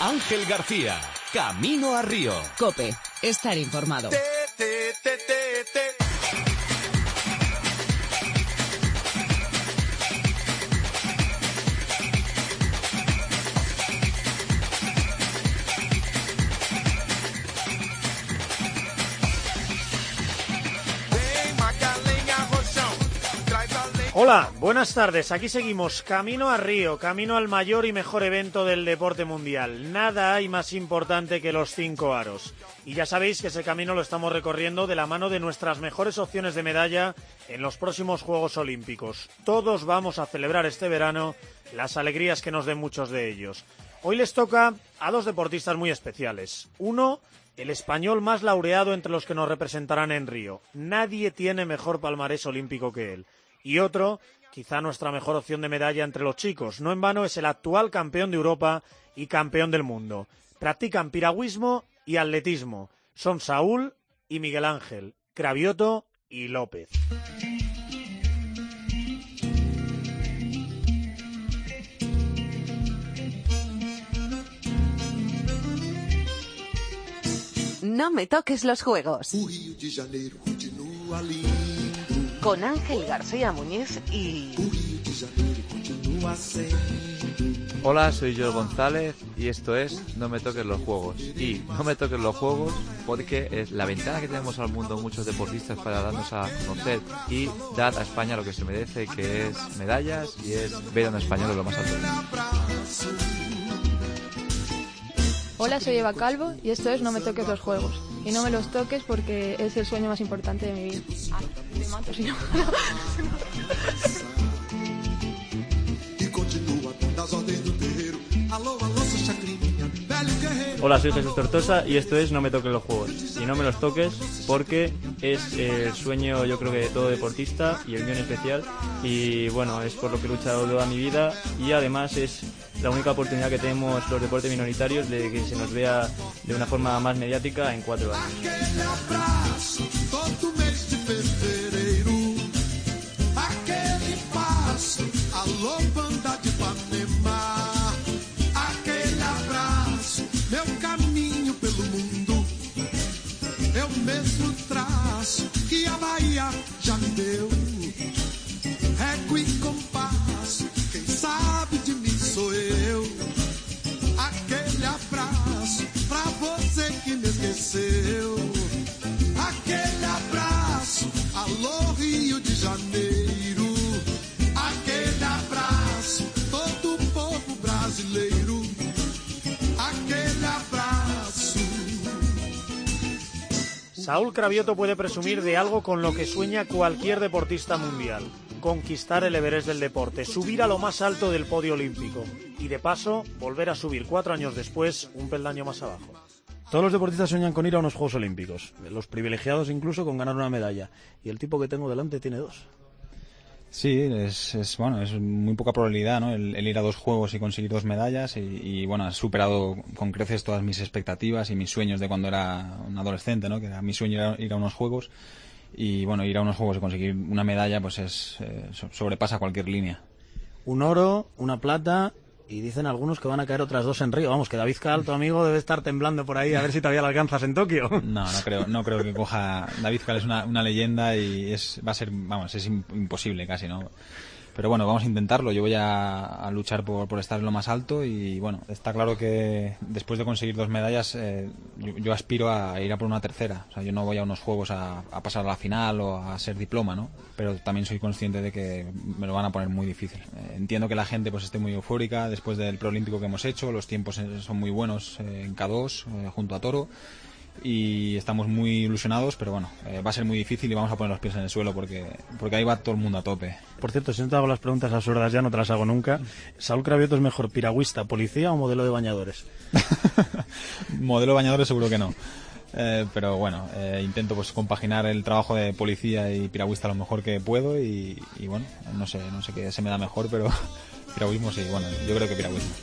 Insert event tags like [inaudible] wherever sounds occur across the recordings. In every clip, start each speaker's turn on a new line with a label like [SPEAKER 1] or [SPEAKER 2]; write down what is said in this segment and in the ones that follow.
[SPEAKER 1] Ángel García, Camino a Río.
[SPEAKER 2] Cope, estar informado.
[SPEAKER 3] Hola, buenas tardes. Aquí seguimos, camino a Río, camino al mayor y mejor evento del deporte mundial. Nada hay más importante que los cinco aros. Y ya sabéis que ese camino lo estamos recorriendo de la mano de nuestras mejores opciones de medalla en los próximos Juegos Olímpicos. Todos vamos a celebrar este verano las alegrías que nos den muchos de ellos. Hoy les toca a dos deportistas muy especiales. Uno, el español más laureado entre los que nos representarán en Río. Nadie tiene mejor palmarés olímpico que él y otro, quizá nuestra mejor opción de medalla entre los chicos. No en vano es el actual campeón de Europa y campeón del mundo. Practican piragüismo y atletismo. Son Saúl y Miguel Ángel, Cravioto y López.
[SPEAKER 4] No me toques los juegos. Con Ángel García Muñiz y...
[SPEAKER 5] Hola, soy Joel González y esto es No me toques los juegos. Y no me toques los juegos porque es la ventana que tenemos al mundo muchos deportistas para darnos a conocer y dar a España lo que se merece, que es medallas y es ver a un español lo más alto.
[SPEAKER 6] Hola, soy Eva Calvo y esto es No me toques los juegos. Y no me los toques porque es el sueño más importante de mi vida. Ah, me mato si [laughs] no.
[SPEAKER 7] Hola, soy Jesús Tortosa y esto es No me toques los juegos. Y no me los toques porque es el sueño yo creo que de todo deportista y el mío en especial. Y bueno, es por lo que he luchado toda mi vida y además es la única oportunidad que tenemos los deportes minoritarios de que se nos vea de una forma más mediática en cuatro años.
[SPEAKER 3] Saúl Cravioto puede presumir de algo con lo que sueña cualquier deportista mundial. Conquistar el Everest del deporte, subir a lo más alto del podio olímpico y de paso volver a subir cuatro años después un peldaño más abajo.
[SPEAKER 8] Todos los deportistas sueñan con ir a unos Juegos Olímpicos, los privilegiados incluso con ganar una medalla. Y el tipo que tengo delante tiene dos.
[SPEAKER 9] Sí, es, es, bueno, es muy poca probabilidad, ¿no? El, ir a dos juegos y conseguir dos medallas y, bueno, ha superado con creces todas mis expectativas y mis sueños de cuando era un adolescente, ¿no? Que era mi sueño era ir a unos juegos y bueno, ir a unos juegos y conseguir una medalla pues es eh, sobrepasa cualquier línea.
[SPEAKER 8] Un oro, una plata y dicen algunos que van a caer otras dos en Río. Vamos, que David Cal, tu amigo, debe estar temblando por ahí a ver si todavía la alcanzas en Tokio. [laughs]
[SPEAKER 9] No, no creo, no creo que coja. David Cal es una, una leyenda y es, va a ser, vamos, es imposible casi, ¿no? Pero bueno, vamos a intentarlo. Yo voy a, a luchar por, estar en lo más alto y bueno, está claro que después de conseguir dos medallas, eh, yo, yo, aspiro a ir a por una tercera. O sea, yo no voy a unos juegos a, pasar a la final o a ser diploma, ¿no? Pero también soy consciente de que me lo van a poner muy difícil. Eh, entiendo que la gente pues esté muy eufórica después del preolímpico que hemos hecho. Los tiempos eh, son muy buenos en K2 junto a Toro y estamos muy ilusionados, pero bueno, eh, va a ser muy difícil y vamos a poner los pies en el suelo porque, porque ahí va todo el mundo a tope.
[SPEAKER 8] Por cierto, si no te hago las preguntas absurdas ya, no te las hago nunca. ¿Saúl Cravioto es mejor piragüista, policía o modelo de bañadores? [laughs]
[SPEAKER 9] modelo de bañadores seguro que no. Eh, pero bueno, eh, intento pues compaginar el trabajo de policía y piragüista lo mejor que puedo y, y bueno, no sé, no sé qué se me da mejor, pero [laughs] piragüismo sí, bueno, yo creo que piragüismo.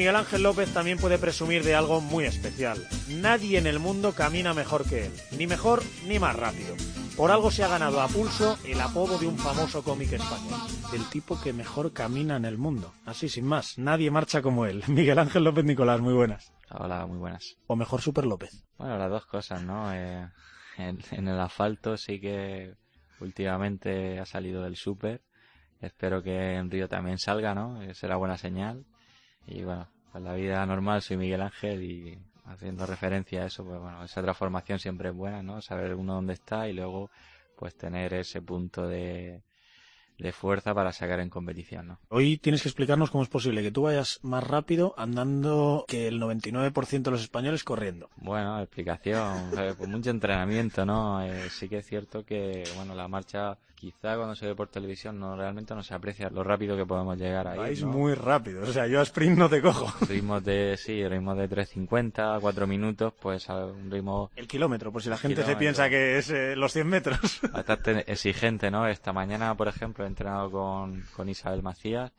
[SPEAKER 3] Miguel Ángel López también puede presumir de algo muy especial. Nadie en el mundo camina mejor que él, ni mejor ni más rápido. Por algo se ha ganado a pulso el apodo de un famoso cómic español. El tipo que mejor camina en el mundo. Así, sin más, nadie marcha como él. [laughs] Miguel Ángel López Nicolás, muy buenas.
[SPEAKER 10] Hola, muy buenas.
[SPEAKER 3] O mejor Super López.
[SPEAKER 10] Bueno, las dos cosas, ¿no? Eh, en, en el asfalto sí que últimamente ha salido del Super. Espero que en Río también salga, ¿no? Eh, Será buena señal. Y bueno, en la vida normal soy Miguel Ángel y haciendo referencia a eso, pues bueno, esa transformación siempre es buena, ¿no? Saber uno dónde está y luego pues tener ese punto de, de fuerza para sacar en competición, ¿no?
[SPEAKER 3] Hoy tienes que explicarnos cómo es posible que tú vayas más rápido andando que el 99% de los españoles corriendo.
[SPEAKER 10] Bueno, explicación, pues mucho entrenamiento, ¿no? Eh, sí que es cierto que, bueno, la marcha quizá cuando se ve por televisión no realmente no se aprecia lo rápido que podemos llegar ahí.
[SPEAKER 3] Vais
[SPEAKER 10] ¿no?
[SPEAKER 3] muy rápido, o sea, yo a sprint no te cojo.
[SPEAKER 10] Ritmos de, sí, ritmos de 3.50, 4 minutos, pues a un ritmo
[SPEAKER 3] El kilómetro, por si la gente se
[SPEAKER 10] Kilómetro.
[SPEAKER 3] piensa que es eh, los 100 metros.
[SPEAKER 10] bastante exigente, ¿no? Esta mañana, por ejemplo, entrenado con, con Isabel Macías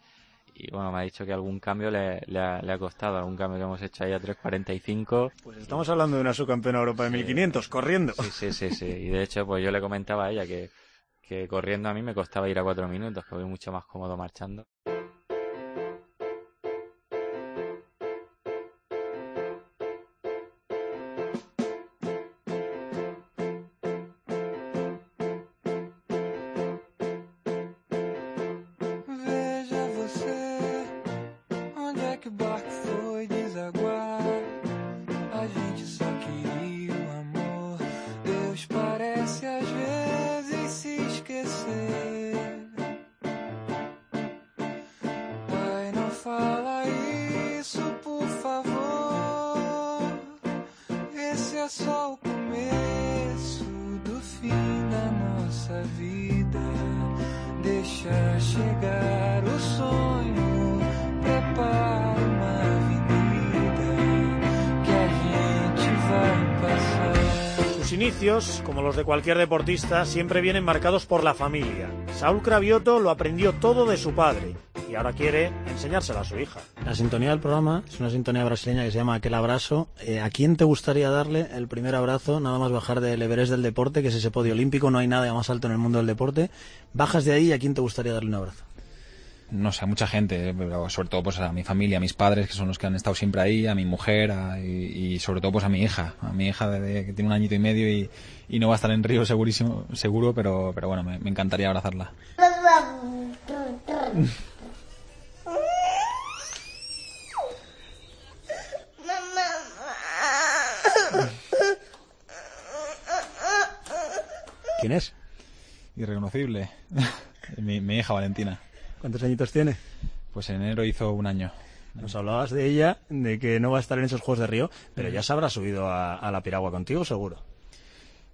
[SPEAKER 10] y bueno, me ha dicho que algún cambio le, le, ha, le ha costado, algún cambio que hemos hecho ahí a 3.45.
[SPEAKER 3] Pues estamos hablando de una subcampeona Europa de 1500, corriendo.
[SPEAKER 10] Sí, sí, sí, sí. Y de hecho, pues yo le comentaba a ella que, que corriendo a mí me costaba ir a 4 minutos, que voy mucho más cómodo marchando.
[SPEAKER 3] box. Inicios, como los de cualquier deportista, siempre vienen marcados por la familia. Saúl Cravioto lo aprendió todo de su padre y ahora quiere enseñárselo a su hija. La sintonía del programa es una sintonía brasileña que se llama Aquel Abrazo. Eh, ¿A quién te gustaría darle el primer abrazo, nada más bajar del Everest del deporte, que es ese podio olímpico? No hay nada más alto en el mundo del deporte. Bajas de ahí y a quién te gustaría darle un abrazo.
[SPEAKER 9] No sé, a mucha gente, pero sobre todo pues a mi familia, a mis padres, que son los que han estado siempre ahí, a mi mujer a- y, y sobre todo pues a mi hija, a mi hija de- que tiene un añito y medio y, y no va a estar en Río segurísimo, seguro, pero, pero bueno, me, me encantaría abrazarla.
[SPEAKER 3] ¿Quién es?
[SPEAKER 9] Irreconocible. [laughs] mi, mi hija Valentina.
[SPEAKER 3] ¿Cuántos añitos tiene?
[SPEAKER 9] Pues en enero hizo un año.
[SPEAKER 3] Nos hablabas de ella, de que no va a estar en esos Juegos de Río, pero ya se habrá subido a, a la piragua contigo, seguro.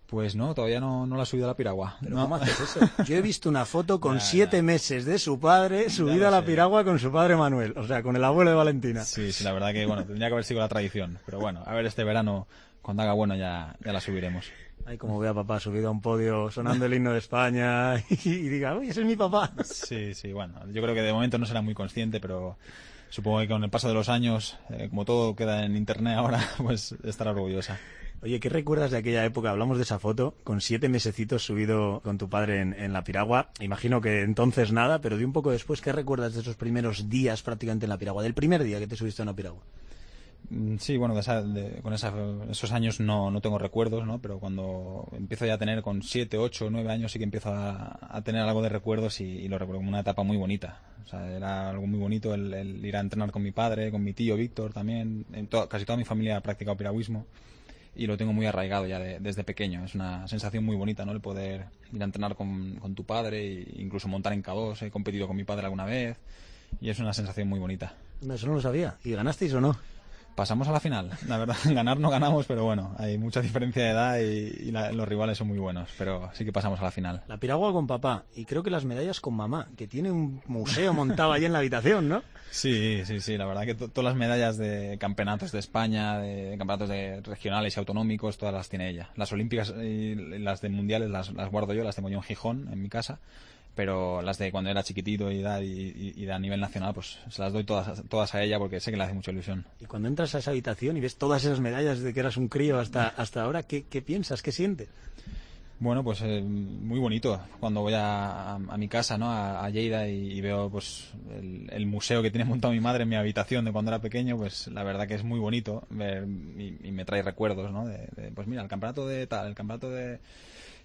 [SPEAKER 9] Pues no, todavía no, no la ha subido a la piragua.
[SPEAKER 3] ¿Pero
[SPEAKER 9] No.
[SPEAKER 3] cómo haces eso? Yo he visto una foto [laughs] con
[SPEAKER 9] Ya,
[SPEAKER 3] siete meses de su padre subida a la
[SPEAKER 9] sé.
[SPEAKER 3] piragua con su padre Manuel, o sea, con el abuelo de Valentina.
[SPEAKER 9] Sí, sí, la verdad que bueno, tendría que haber sido la tradición. Pero bueno, a ver este verano, cuando haga bueno, ya, ya la subiremos.
[SPEAKER 3] Ay, como ve a papá subido a un podio sonando el himno de España [laughs] y, diga, uy, ese es mi papá.
[SPEAKER 9] Sí, sí, bueno, yo creo que de momento no será muy consciente, pero supongo que con el paso de los años, eh, como todo queda en internet ahora, [laughs] pues estará orgullosa.
[SPEAKER 3] Oye, ¿qué recuerdas de aquella época? Hablamos de esa foto, con siete mesecitos subido con tu padre en, en la piragua. Imagino que entonces nada, pero de un poco después, ¿qué recuerdas de esos primeros días prácticamente en la piragua? Del primer día que te subiste a una piragua.
[SPEAKER 9] Mm, Sí, bueno, de esa- de- con esa- esos años no, no tengo recuerdos, ¿no? Pero cuando empiezo ya a tener con 7, 8, 9 años sí que empiezo a, a tener algo de recuerdos y, y lo recuerdo como una etapa muy bonita. O sea, era algo muy bonito el, el ir a entrenar con mi padre, con mi tío Víctor también. En to- casi toda mi familia ha practicado piragüismo y lo tengo muy arraigado ya de- desde pequeño. Es una sensación muy bonita, ¿no? El poder ir a entrenar con, con tu padre e incluso montar en K2. He competido con mi padre alguna vez y es una sensación muy bonita.
[SPEAKER 3] Eso no lo sabía. ¿Y ganasteis o no?
[SPEAKER 9] Pasamos a la final. La verdad, [laughs] ganar no ganamos, pero bueno, hay mucha diferencia de edad y, y la- los rivales son muy buenos. Pero sí que pasamos a la final.
[SPEAKER 3] La piragua con papá y creo que las medallas con mamá, que tiene un museo montado ahí en la habitación, ¿no? [laughs]
[SPEAKER 9] Sí, sí, sí. La verdad que to- todas las medallas de campeonatos de España, de campeonatos de regionales y autonómicos, todas las tiene ella. Las olímpicas y las de mundiales las, las guardo yo, las tengo yo en Gijón, en mi casa. Pero las de cuando era chiquitito y, da- y, y- a nivel nacional, pues se las doy todas, todas a ella porque sé que le hace mucha ilusión.
[SPEAKER 3] Y cuando entras a esa habitación y ves todas esas medallas desde que eras un crío hasta, hasta ahora, ¿qué, qué piensas? ¿Qué sientes?
[SPEAKER 9] Bueno, pues eh, muy bonito. Cuando voy a, a- a mi casa, ¿no? A, a Lleida y, y veo pues el, el museo que tiene montado mi madre en mi habitación de cuando era pequeño, pues la verdad que es muy bonito ver y, y me trae recuerdos, ¿no? De, de, pues mira, el campeonato de tal, el campeonato de...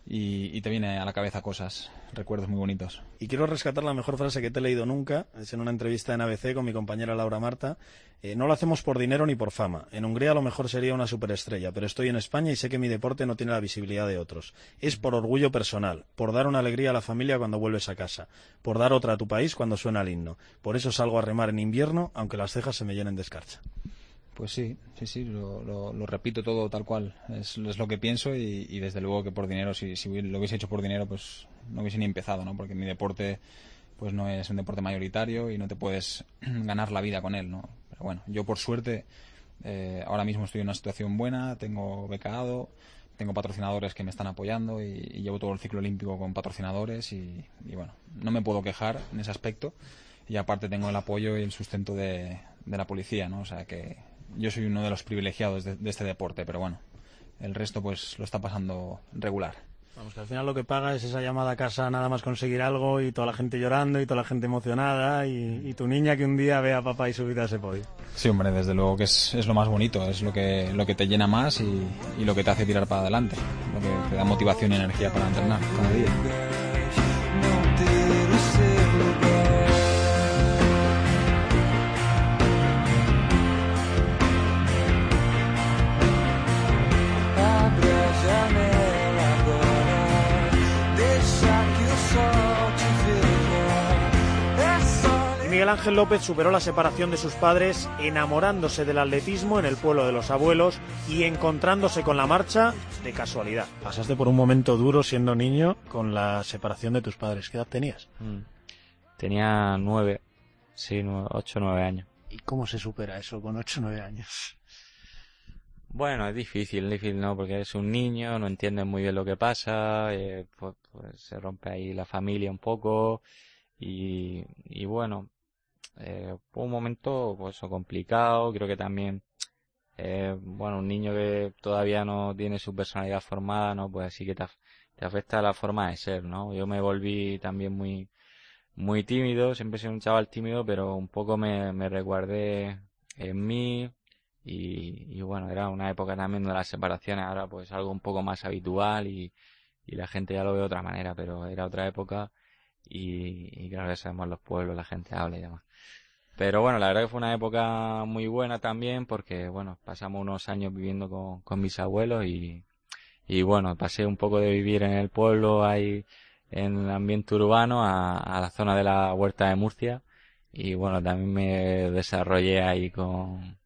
[SPEAKER 9] Y, y te viene a la cabeza cosas, recuerdos muy bonitos.
[SPEAKER 3] Y quiero rescatar la mejor frase que te he leído nunca. Es en una entrevista en ABC con mi compañera Laura Marta. Eh, no lo hacemos por dinero ni por fama. En Hungría a lo mejor sería una superestrella, pero estoy en España y sé que mi deporte no tiene la visibilidad de otros. Es por orgullo personal, por dar una alegría a la familia cuando vuelves a casa, por dar otra a tu país cuando suena el himno. Por eso salgo a remar en invierno, aunque las cejas se me llenen de escarcha.
[SPEAKER 9] Pues sí, sí, sí, lo, repito todo tal cual. Es, es lo que pienso y, desde luego que por dinero, si, si lo hubiese hecho por dinero, pues no hubiese ni empezado, ¿no? Porque mi deporte pues no es un deporte mayoritario y no te puedes [clears throat] ganar la vida con él, ¿no? Pero bueno, yo por suerte eh, ahora mismo estoy en una situación buena, tengo becado, tengo patrocinadores que me están apoyando y, y llevo todo el ciclo olímpico con patrocinadores y, y bueno, no me puedo quejar en ese aspecto y aparte tengo el apoyo y el sustento de, de la policía, ¿no? O sea que yo soy uno de los privilegiados de, de este deporte, pero bueno, el resto pues lo está pasando regular.
[SPEAKER 3] Vamos, que al final lo que paga es esa llamada a casa nada más conseguir algo y toda la gente llorando y toda la gente emocionada y, y tu niña que un día ve a papá y subir a ese podio.
[SPEAKER 9] Sí, hombre, desde luego que es, es lo más bonito, es lo que, lo que te llena más y, y lo que te hace tirar para adelante, lo que te da motivación y energía para entrenar cada día.
[SPEAKER 11] Miguel Ángel López superó la separación de sus padres enamorándose del atletismo en el pueblo de los abuelos y encontrándose con la marcha de casualidad. Pasaste por un momento duro siendo niño con la separación de tus padres. ¿Qué edad tenías?
[SPEAKER 10] Mm. Tenía nueve, sí, nueve, ocho, nueve años.
[SPEAKER 11] ¿Y cómo se supera eso con 8 o 9 años?
[SPEAKER 10] Bueno, es difícil, difícil, ¿no? Porque eres un niño, no entiendes muy bien lo que pasa, eh, pues, pues se rompe ahí la familia un poco y, y bueno, eh, un momento pues complicado, creo que también, eh, bueno, un niño que todavía no tiene su personalidad formada, ¿no? Pues sí que te, af- te afecta la forma de ser, ¿no? Yo me volví también muy, muy tímido, siempre he sido un chaval tímido, pero un poco me, me resguardé en mí y, y bueno, era una época también de las separaciones, ahora pues algo un poco más habitual y, y la gente ya lo ve de otra manera, pero era otra época y, y claro que sabemos los pueblos, la gente habla y demás. Pero bueno, la verdad que fue una época muy buena también porque bueno, pasamos unos años viviendo con, con mis abuelos y, y bueno, pasé un poco de vivir en el pueblo ahí en el ambiente urbano a, la zona de la huerta de Murcia y bueno, también me desarrollé ahí con,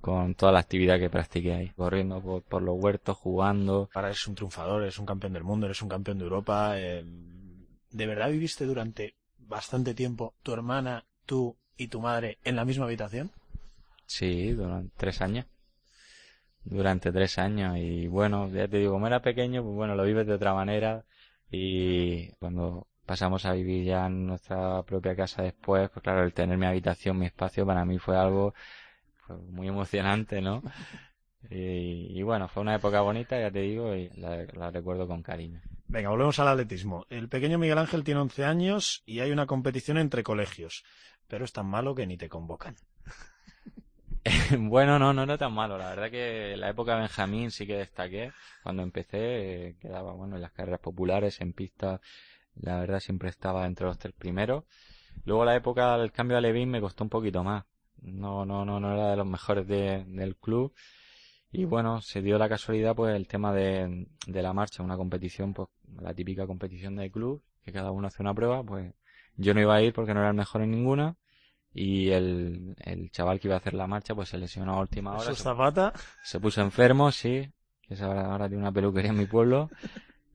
[SPEAKER 10] con toda la actividad que practiqué ahí, corriendo por, por los huertos, jugando.
[SPEAKER 11] Ahora eres un triunfador, eres un campeón del mundo, eres un campeón de Europa. eh, ¿De verdad viviste durante bastante tiempo tu hermana, tú y tu madre en la misma habitación?
[SPEAKER 10] Sí, durante tres años. Durante tres años. Y bueno, ya te digo, como era pequeño, pues bueno, lo vives de otra manera. Y cuando pasamos a vivir ya en nuestra propia casa después, pues claro, el tener mi habitación, mi espacio, para mí fue algo pues, muy emocionante, ¿no? [laughs] Y, y bueno, fue una época bonita, ya te digo, y la, la recuerdo con cariño.
[SPEAKER 11] Venga, volvemos al atletismo. El pequeño Miguel Ángel tiene 11 años y hay una competición entre colegios, pero es tan malo que ni te convocan. [laughs]
[SPEAKER 10] Bueno, no, no era tan malo. La verdad que la época de Benjamín sí que destaqué. Cuando empecé, eh, quedaba, bueno, en las carreras populares, en pista, la verdad siempre estaba entre los tres primeros. Luego la época del cambio a Levin me costó un poquito más. No, no, no, no era de los mejores de- del club. Y bueno, se dio la casualidad, pues, el tema de, de la marcha, una competición, pues, la típica competición del club, que cada uno hace una prueba, pues, yo no iba a ir porque no era el mejor en ninguna. Y el, el chaval que iba a hacer la marcha, pues se lesionó a última hora.
[SPEAKER 11] ¿Eso
[SPEAKER 10] se-
[SPEAKER 11] Zapata?
[SPEAKER 10] se puso enfermo, sí. Que es ahora, ahora tiene una peluquería en mi pueblo.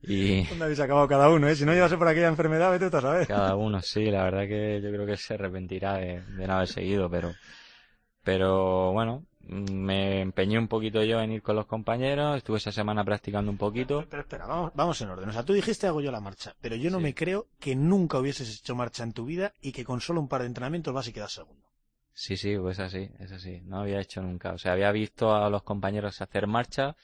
[SPEAKER 10] Y [laughs]
[SPEAKER 11] ¿Dónde habéis acabado cada uno, eh? Si no llevase por aquella enfermedad, vete tú a saber.
[SPEAKER 10] cada [laughs] uno, sí, la verdad que yo creo que se arrepentirá de, de no haber seguido, pero, pero bueno, me empeñé un poquito yo en ir con los compañeros, estuve esa semana practicando un poquito.
[SPEAKER 3] Pero espera, vamos, vamos en orden. O sea, tú dijiste hago yo la marcha, pero yo no me creo que nunca hubieses hecho marcha en tu vida y que con solo un par de entrenamientos vas y quedas segundo.
[SPEAKER 10] Sí, sí, pues así, es así. No había hecho nunca. O sea, había visto a los compañeros hacer marcha.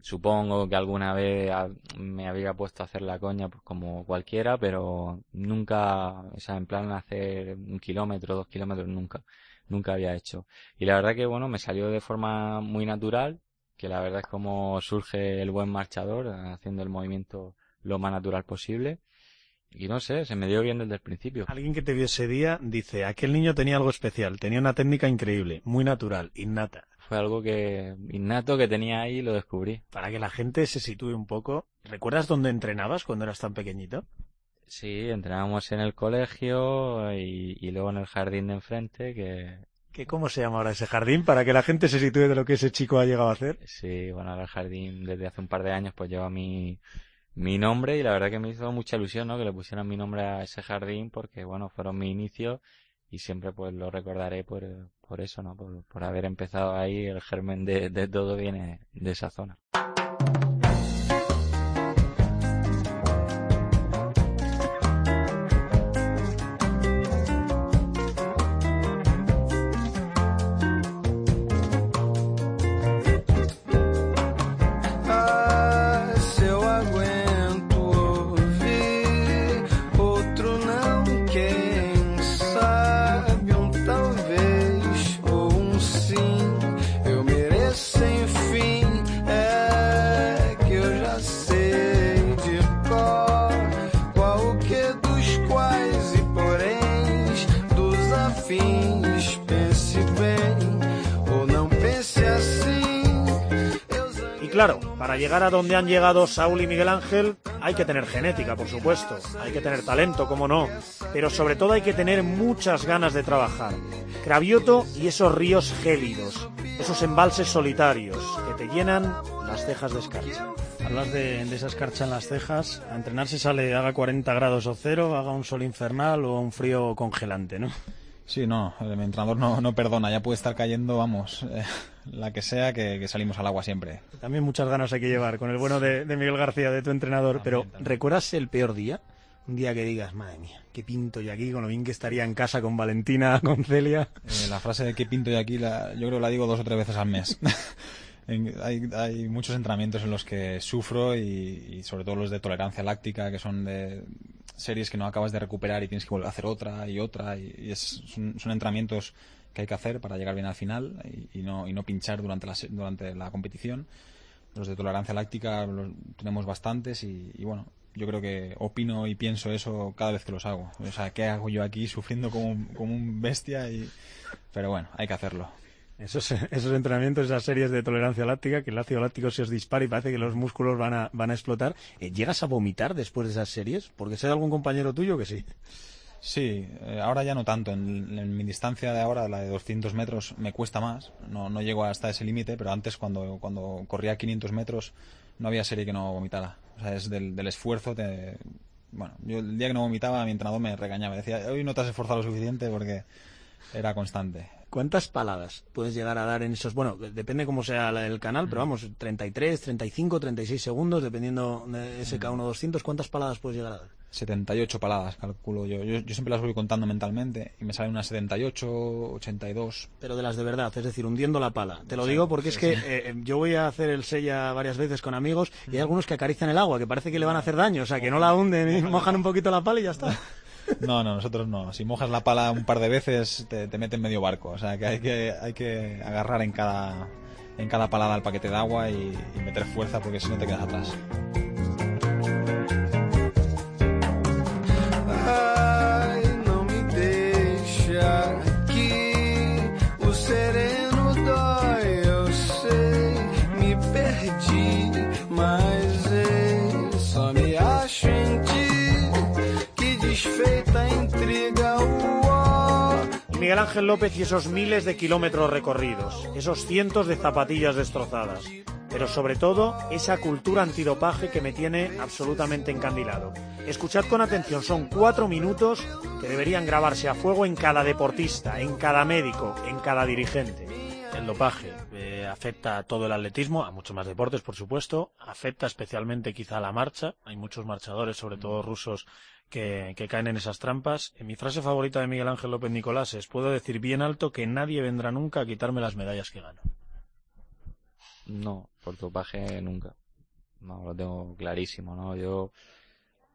[SPEAKER 10] Supongo que alguna vez me había puesto a hacer la coña, pues como cualquiera, pero nunca, o sea, en plan hacer un kilómetro, dos kilómetros, nunca, nunca había hecho. Y la verdad que, bueno, me salió de forma muy natural, que la verdad es como surge el buen marchador, haciendo el movimiento lo más natural posible. Y no sé, se me dio bien desde el principio.
[SPEAKER 3] Alguien que te vio ese día dice, aquel niño tenía algo especial, tenía una técnica increíble, muy natural, innata.
[SPEAKER 10] Fue algo que innato que tenía ahí y lo descubrí.
[SPEAKER 3] Para que la gente se sitúe un poco, ¿recuerdas dónde entrenabas cuando eras tan pequeñito?
[SPEAKER 10] Sí, entrenábamos en el colegio y, y luego en el jardín de enfrente, que
[SPEAKER 3] ¿Qué, ¿Cómo se llama ahora ese jardín? Para que la gente se sitúe de lo que ese chico ha llegado a hacer.
[SPEAKER 10] sí, bueno, ahora el jardín desde hace un par de años pues lleva mi, mi nombre y la verdad que me hizo mucha ilusión, ¿no? Que le pusieran mi nombre a ese jardín porque, bueno, fueron mi inicio y siempre pues lo recordaré por, por eso, ¿no? Por, por haber empezado ahí, el germen de, de todo viene de esa zona.
[SPEAKER 11] Claro, para llegar a donde han llegado Saúl y Miguel Ángel hay que tener genética, por supuesto, hay que tener talento, como no, pero sobre todo hay que tener muchas ganas de trabajar. Cravioto y esos ríos gélidos, esos embalses solitarios que te llenan las cejas de escarcha.
[SPEAKER 3] Hablas de, de esa escarcha en las cejas. A entrenar se sale, haga 40 grados o cero, haga un sol infernal o un frío congelante, ¿no?
[SPEAKER 9] Sí, no, el entrenador no, no perdona, ya puede estar cayendo, vamos, eh, la que sea, que, que salimos al agua siempre.
[SPEAKER 3] También muchas ganas hay que llevar con el bueno de, de Miguel García, de tu entrenador. Pero, ¿recuerdas el peor día? Un día que digas, madre mía, qué pinto yo aquí, con lo bien que estaría en casa con Valentina, [laughs] con Celia.
[SPEAKER 9] Eh, la frase de qué pinto yo aquí, la, yo creo que la digo dos o tres veces al mes. [laughs] En- hay, hay muchos entrenamientos en los que sufro y, y sobre todo los de tolerancia láctica, que son de series que no acabas de recuperar y tienes que volver a hacer otra y otra. Y, y es- son, son entrenamientos que hay que hacer para llegar bien al final y, no, y no pinchar durante la, durante la competición. Los de tolerancia láctica los tenemos bastantes y, y bueno, yo creo que opino y pienso eso cada vez que los hago. O sea, ¿qué hago yo aquí sufriendo como, un- como un bestia? Y... Pero bueno, hay que hacerlo.
[SPEAKER 3] Esos, esos entrenamientos, esas series de tolerancia láctica, que el ácido láctico se os dispara y parece que los músculos van a, van a explotar. Eh, ¿Llegas a vomitar después de esas series? Porque sé de algún compañero tuyo que sí.
[SPEAKER 9] Sí, eh, ahora ya no tanto. En, en mi distancia de ahora, la de 200 metros, me cuesta más. No, no llego hasta ese límite, pero antes cuando, cuando corría 500 metros no había serie que no vomitara. O sea, es del, del esfuerzo. Te... Bueno, yo el día que no vomitaba mi entrenador me regañaba. Decía, hoy no te has esforzado lo suficiente porque era constante.
[SPEAKER 3] ¿Cuántas paladas puedes llegar a dar en esos? Bueno, depende cómo sea el canal, pero vamos, 33, 35, 36 segundos, dependiendo de SK1 200, ¿cuántas paladas puedes llegar a dar?
[SPEAKER 9] 78 paladas, calculo yo. yo. Yo siempre las voy contando mentalmente y me salen unas 78, 82.
[SPEAKER 3] Pero de las de verdad, es decir, hundiendo la pala. Te lo
[SPEAKER 9] Sí,
[SPEAKER 3] digo porque
[SPEAKER 9] sí,
[SPEAKER 3] es que
[SPEAKER 9] sí.
[SPEAKER 3] eh, yo voy a hacer el sella varias veces con amigos y hay algunos que acarician el agua, que parece que le van a hacer daño, o sea, que no la hunden y mojan un poquito la pala y ya está. [laughs]
[SPEAKER 9] No, no, nosotros no. Si mojas la pala un par de veces, te, te meten medio barco. O sea, que hay que, hay que agarrar en cada, en cada palada el paquete de agua y, y meter fuerza porque si no te quedas atrás.
[SPEAKER 11] Yeah. Miguel Ángel López y esos miles de kilómetros recorridos, esos cientos de zapatillas destrozadas, pero sobre todo esa cultura antidopaje que me tiene absolutamente encandilado. Escuchad con atención, son cuatro minutos que deberían grabarse a fuego en cada deportista, en cada médico, en cada dirigente.
[SPEAKER 3] El dopaje eh, afecta a todo el atletismo, a muchos más deportes, por supuesto. Afecta especialmente quizá a la marcha. Hay muchos marchadores, sobre todo rusos, que, que caen en esas trampas. En mi frase favorita de Miguel Ángel López Nicolás es, puedo decir bien alto que nadie vendrá nunca a quitarme las medallas que gano.
[SPEAKER 10] No, por dopaje nunca. No, lo tengo clarísimo, ¿no? Yo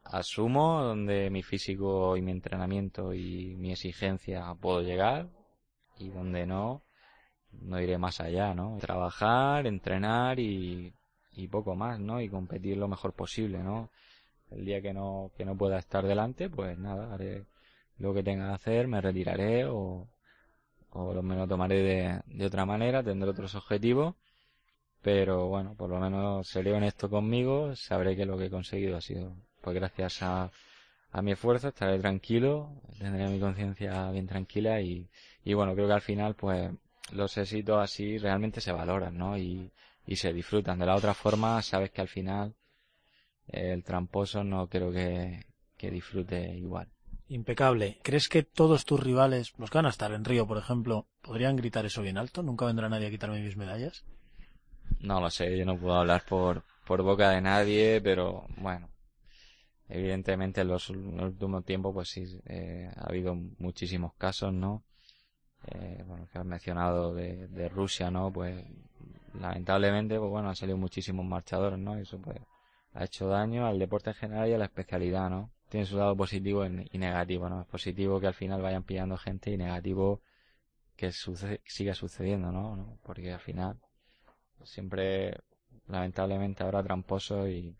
[SPEAKER 10] asumo donde mi físico y mi entrenamiento y mi exigencia puedo llegar y donde no, no iré más allá, ¿no? Trabajar, entrenar y, y poco más, ¿no? Y competir lo mejor posible, ¿no? El día que no, que no pueda estar delante, pues nada, haré lo que tenga que hacer, me retiraré o, o me lo tomaré de, de otra manera, tendré otros objetivos pero bueno, por lo menos seré honesto conmigo, sabré que lo que he conseguido ha sido pues gracias a, a mi esfuerzo, estaré tranquilo, tendré mi conciencia bien tranquila y, y bueno, creo que al final pues los éxitos así realmente se valoran, ¿no? Y, y se disfrutan. De la otra forma, sabes que al final el tramposo no creo que, que disfrute igual.
[SPEAKER 3] Impecable. ¿Crees que todos tus rivales, los que van a estar en Río, por ejemplo, podrían gritar eso bien alto? ¿Nunca vendrá nadie a quitarme mis medallas?
[SPEAKER 10] No lo sé, yo no puedo hablar por, por boca de nadie, pero bueno, evidentemente en los, últimos tiempos pues sí, eh, ha habido muchísimos casos, ¿no? Eh, bueno, que has mencionado de, Rusia, ¿no? Pues lamentablemente, pues bueno, han salido muchísimos marchadores, ¿no? Y eso pues ha hecho daño al deporte en general y a la especialidad, ¿no? Tiene su lado positivo y negativo, ¿no? Es positivo que al final vayan pillando gente y negativo que suce siga sucediendo, ¿no? Porque al final siempre lamentablemente habrá tramposo y,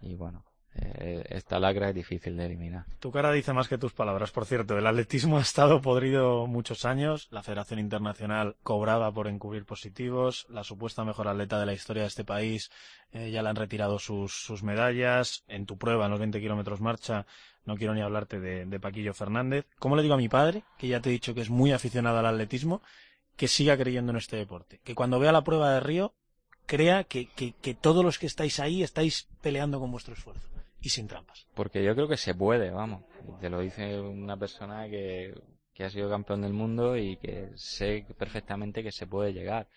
[SPEAKER 10] y bueno, eh, esta lacra es difícil de eliminar.
[SPEAKER 3] Tu cara dice más que tus palabras. Por cierto, el atletismo [laughs] ha estado podrido muchos años. La Federación Internacional cobraba por encubrir positivos. La supuesta mejor atleta de la historia de este país eh, ya le han retirado sus, sus medallas. En tu prueba, en los 20 kilómetros marcha, no quiero ni hablarte de, Paquillo Fernández. ¿Cómo le digo a mi padre, que ya te he dicho que es muy aficionado al atletismo, que siga creyendo en este deporte? Que cuando vea la prueba de Río, crea que, que, que todos los que estáis ahí estáis peleando con vuestro esfuerzo y sin trampas.
[SPEAKER 10] Porque yo creo que se puede, vamos. Te lo dice una persona que, que ha sido campeón del mundo y que sé perfectamente que se puede llegar.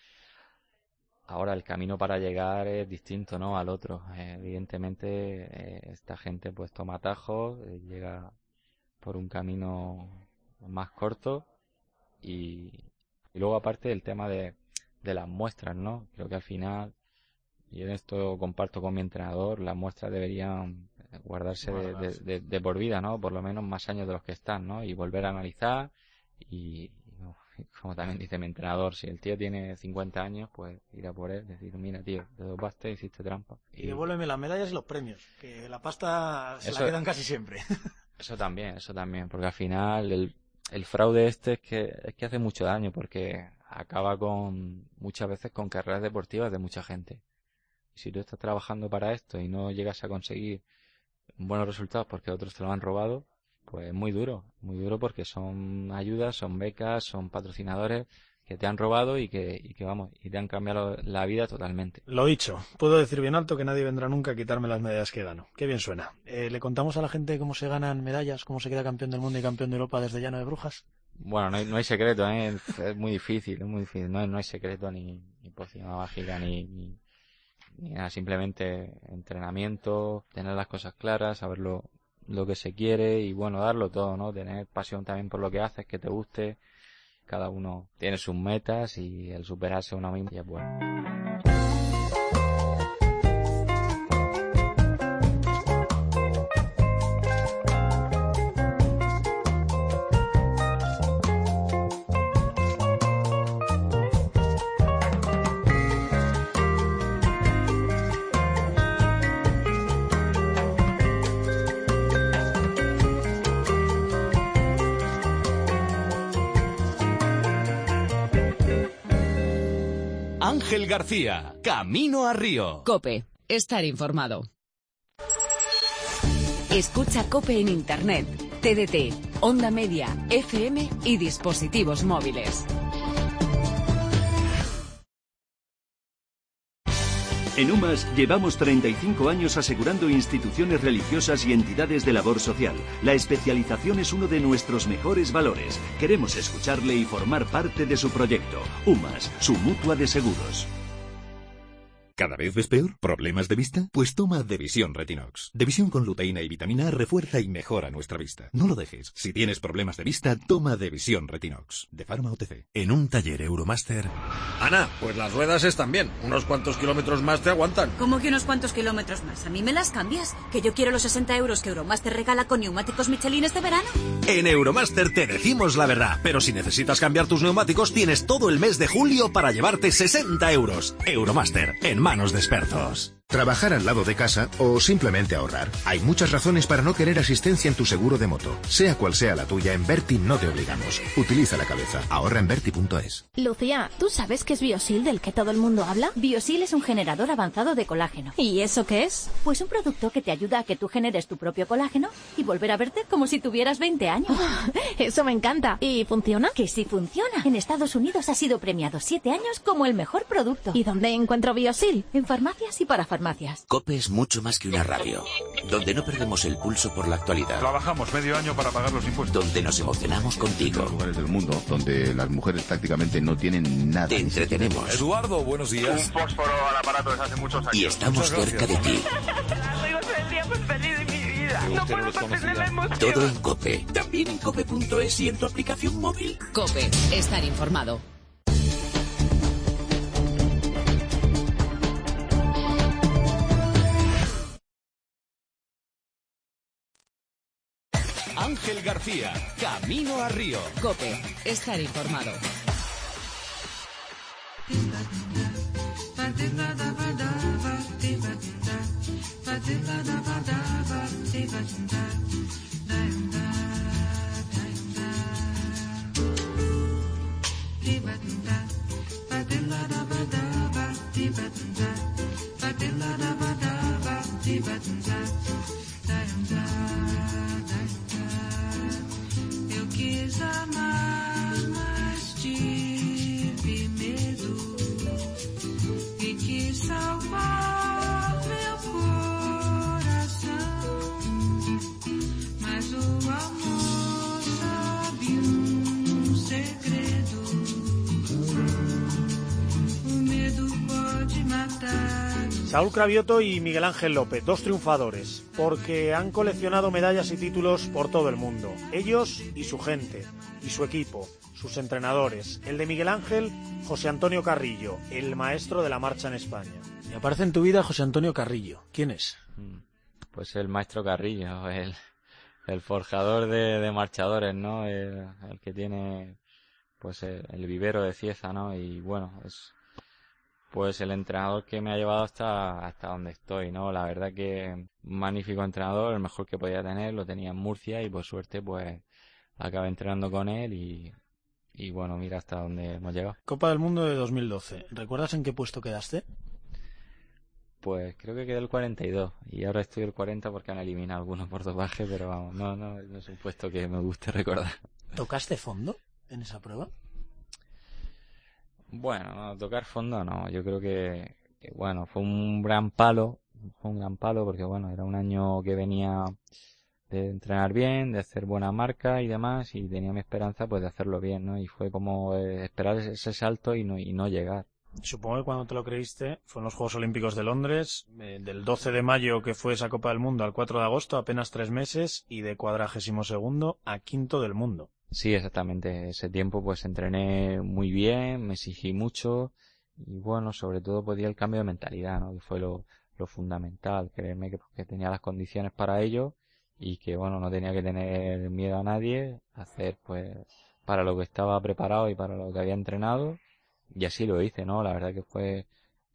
[SPEAKER 10] Ahora el camino para llegar es distinto, ¿no? Al otro. Eh, evidentemente eh, esta gente pues toma atajos, eh, llega por un camino más corto y, y luego aparte el tema de, de las muestras, ¿no? Creo que al final y en esto comparto con mi entrenador, las muestras deberían guardarse de, de, de, por vida, ¿no? Por lo menos más años de los que están, ¿no? Y volver a analizar y, como también dice mi entrenador, si el tío tiene 50 años, pues ir a por él, decir, mira tío, te dopaste, hiciste trampa.
[SPEAKER 3] Y, y devuélveme las medallas y los premios, que la pasta se eso, la quedan casi siempre. [laughs]
[SPEAKER 10] eso también, eso también, porque al final el, el fraude este es que, es que hace mucho daño, porque acaba con, muchas veces con carreras deportivas de mucha gente. Y si tú estás trabajando para esto y no llegas a conseguir buenos resultados porque otros te lo han robado, pues es muy duro, muy duro porque son ayudas, son becas, son patrocinadores que te han robado y que, y que vamos, y te han cambiado la vida totalmente.
[SPEAKER 3] Lo dicho, puedo decir bien alto que nadie vendrá nunca a quitarme las medallas que gano. Qué bien suena. Eh, ¿Le contamos a la gente cómo se ganan medallas, cómo se queda campeón del mundo y campeón de Europa desde Llano de Brujas?
[SPEAKER 10] Bueno, no hay, no hay secreto, ¿eh? es muy difícil, es muy difícil. No, no hay secreto ni, ni poción mágica ni, ni, ni nada, simplemente entrenamiento, tener las cosas claras, saber lo, lo que se quiere y bueno, darlo todo, ¿no? Tener pasión también por lo que haces, que te guste. Cada uno tiene sus metas y el superarse uno mismo ya es bueno.
[SPEAKER 1] Ángel García, Camino a Río.
[SPEAKER 12] Cope, estar informado.
[SPEAKER 2] Escucha Cope en Internet, TDT, Onda Media, FM y dispositivos móviles.
[SPEAKER 13] En UMAS llevamos 35 años asegurando instituciones religiosas y entidades de labor social. La especialización es uno de nuestros mejores valores. Queremos escucharle y formar parte de su proyecto. UMAS, su mutua de seguros.
[SPEAKER 14] ¿Cada vez ves peor? ¿Problemas de vista? Pues toma Devisión Retinox. Devisión con luteína y vitamina A refuerza y mejora nuestra vista. No lo dejes. Si tienes problemas de vista, toma Devisión Retinox. De Pharma OTC.
[SPEAKER 15] En un taller Euromaster. Ana, pues las ruedas están bien. Unos cuantos kilómetros más te aguantan.
[SPEAKER 16] ¿Cómo que unos cuantos kilómetros más? ¿A mí me las cambias? ¿Que yo quiero los 60 euros que Euromaster regala con neumáticos Michelin este verano?
[SPEAKER 15] En Euromaster te decimos la verdad, pero si necesitas cambiar tus neumáticos tienes todo el mes de julio para llevarte 60 euros. Euromaster, en manos de.
[SPEAKER 17] Trabajar al lado de casa o simplemente ahorrar. Hay muchas razones para no querer asistencia en tu seguro de moto. Sea cual sea la tuya, en Berti no te obligamos. Utiliza la cabeza. Ahorra en Berti.es.
[SPEAKER 18] Lucía, ¿tú sabes qué es Biosil del que todo el mundo habla?
[SPEAKER 19] Biosil es un generador avanzado de colágeno.
[SPEAKER 18] ¿Y eso qué es?
[SPEAKER 19] Pues un producto que te ayuda a que tú generes tu propio colágeno y volver a verte como si tuvieras 20 años. [laughs]
[SPEAKER 18] eso me encanta. ¿Y funciona?
[SPEAKER 19] Que sí funciona. En Estados Unidos ha sido premiado 7 años como el mejor producto.
[SPEAKER 18] ¿Y dónde encuentro Biosil?
[SPEAKER 19] En farmacias y para farmacias.
[SPEAKER 20] COPE es mucho más que una radio, donde no perdemos el pulso por la actualidad.
[SPEAKER 21] Trabajamos medio año para pagar los impuestos.
[SPEAKER 20] Donde nos emocionamos contigo.
[SPEAKER 22] lugares del mundo donde las mujeres prácticamente no tienen nada.
[SPEAKER 20] Te entretenemos.
[SPEAKER 21] Eduardo, buenos días.
[SPEAKER 23] Un fósforo al aparato desde hace muchos años.
[SPEAKER 20] Y estamos cerca de ti.
[SPEAKER 23] Soy el día más feliz de mi vida. No puedo contener la emoción.
[SPEAKER 20] Todo en COPE. También en cope.es y en tu aplicación móvil.
[SPEAKER 12] Cope, estar informado.
[SPEAKER 1] Ángel García, Camino a Río.
[SPEAKER 12] Cope, estar informado.
[SPEAKER 24] desire.
[SPEAKER 11] Saúl Cravioto y Miguel Ángel López, dos triunfadores, porque han coleccionado medallas y títulos por todo el mundo. Ellos y su gente, y su equipo, sus entrenadores. El de Miguel Ángel, José Antonio Carrillo, el maestro de la marcha en España.
[SPEAKER 3] Y aparece en tu vida José Antonio Carrillo. ¿Quién es?
[SPEAKER 10] Pues el maestro Carrillo, el, el forjador de, de marchadores, ¿no? El, el que tiene, pues, el, el vivero de Cieza, ¿no? Y bueno, es, pues el entrenador que me ha llevado hasta, hasta donde estoy, ¿no? La verdad que magnífico entrenador, el mejor que podía tener, lo tenía en Murcia y por suerte pues acabé entrenando con él y, y bueno, mira hasta dónde hemos llegado.
[SPEAKER 3] Copa del Mundo de 2012. ¿Recuerdas en qué puesto quedaste?
[SPEAKER 10] Pues creo que quedé el 42 y ahora estoy el 40 porque han eliminado algunos por dopaje, pero vamos, no, no, no es un puesto que me guste [laughs] recordar.
[SPEAKER 3] ¿Tocaste fondo en esa prueba?
[SPEAKER 10] Bueno, no, tocar fondo no, yo creo que, bueno, fue un gran palo, fue un gran palo porque bueno, era un año que venía de entrenar bien, de hacer buena marca y demás y tenía mi esperanza pues de hacerlo bien, ¿no? Y fue como eh, esperar ese, ese salto y no, y no llegar.
[SPEAKER 3] Supongo que cuando te lo creíste fue en los Juegos Olímpicos de Londres, eh, del 12 de mayo que fue esa Copa del Mundo al 4 de agosto, apenas tres meses, y de cuadragésimo segundo a quinto del mundo.
[SPEAKER 10] Sí, exactamente. Ese tiempo pues entrené muy bien, me exigí mucho y bueno, sobre todo podía el cambio de mentalidad, ¿no? Que fue lo, lo fundamental, creerme que, que tenía las condiciones para ello y que bueno, no tenía que tener miedo a nadie, hacer pues para lo que estaba preparado y para lo que había entrenado y así lo hice, ¿no? La verdad que fue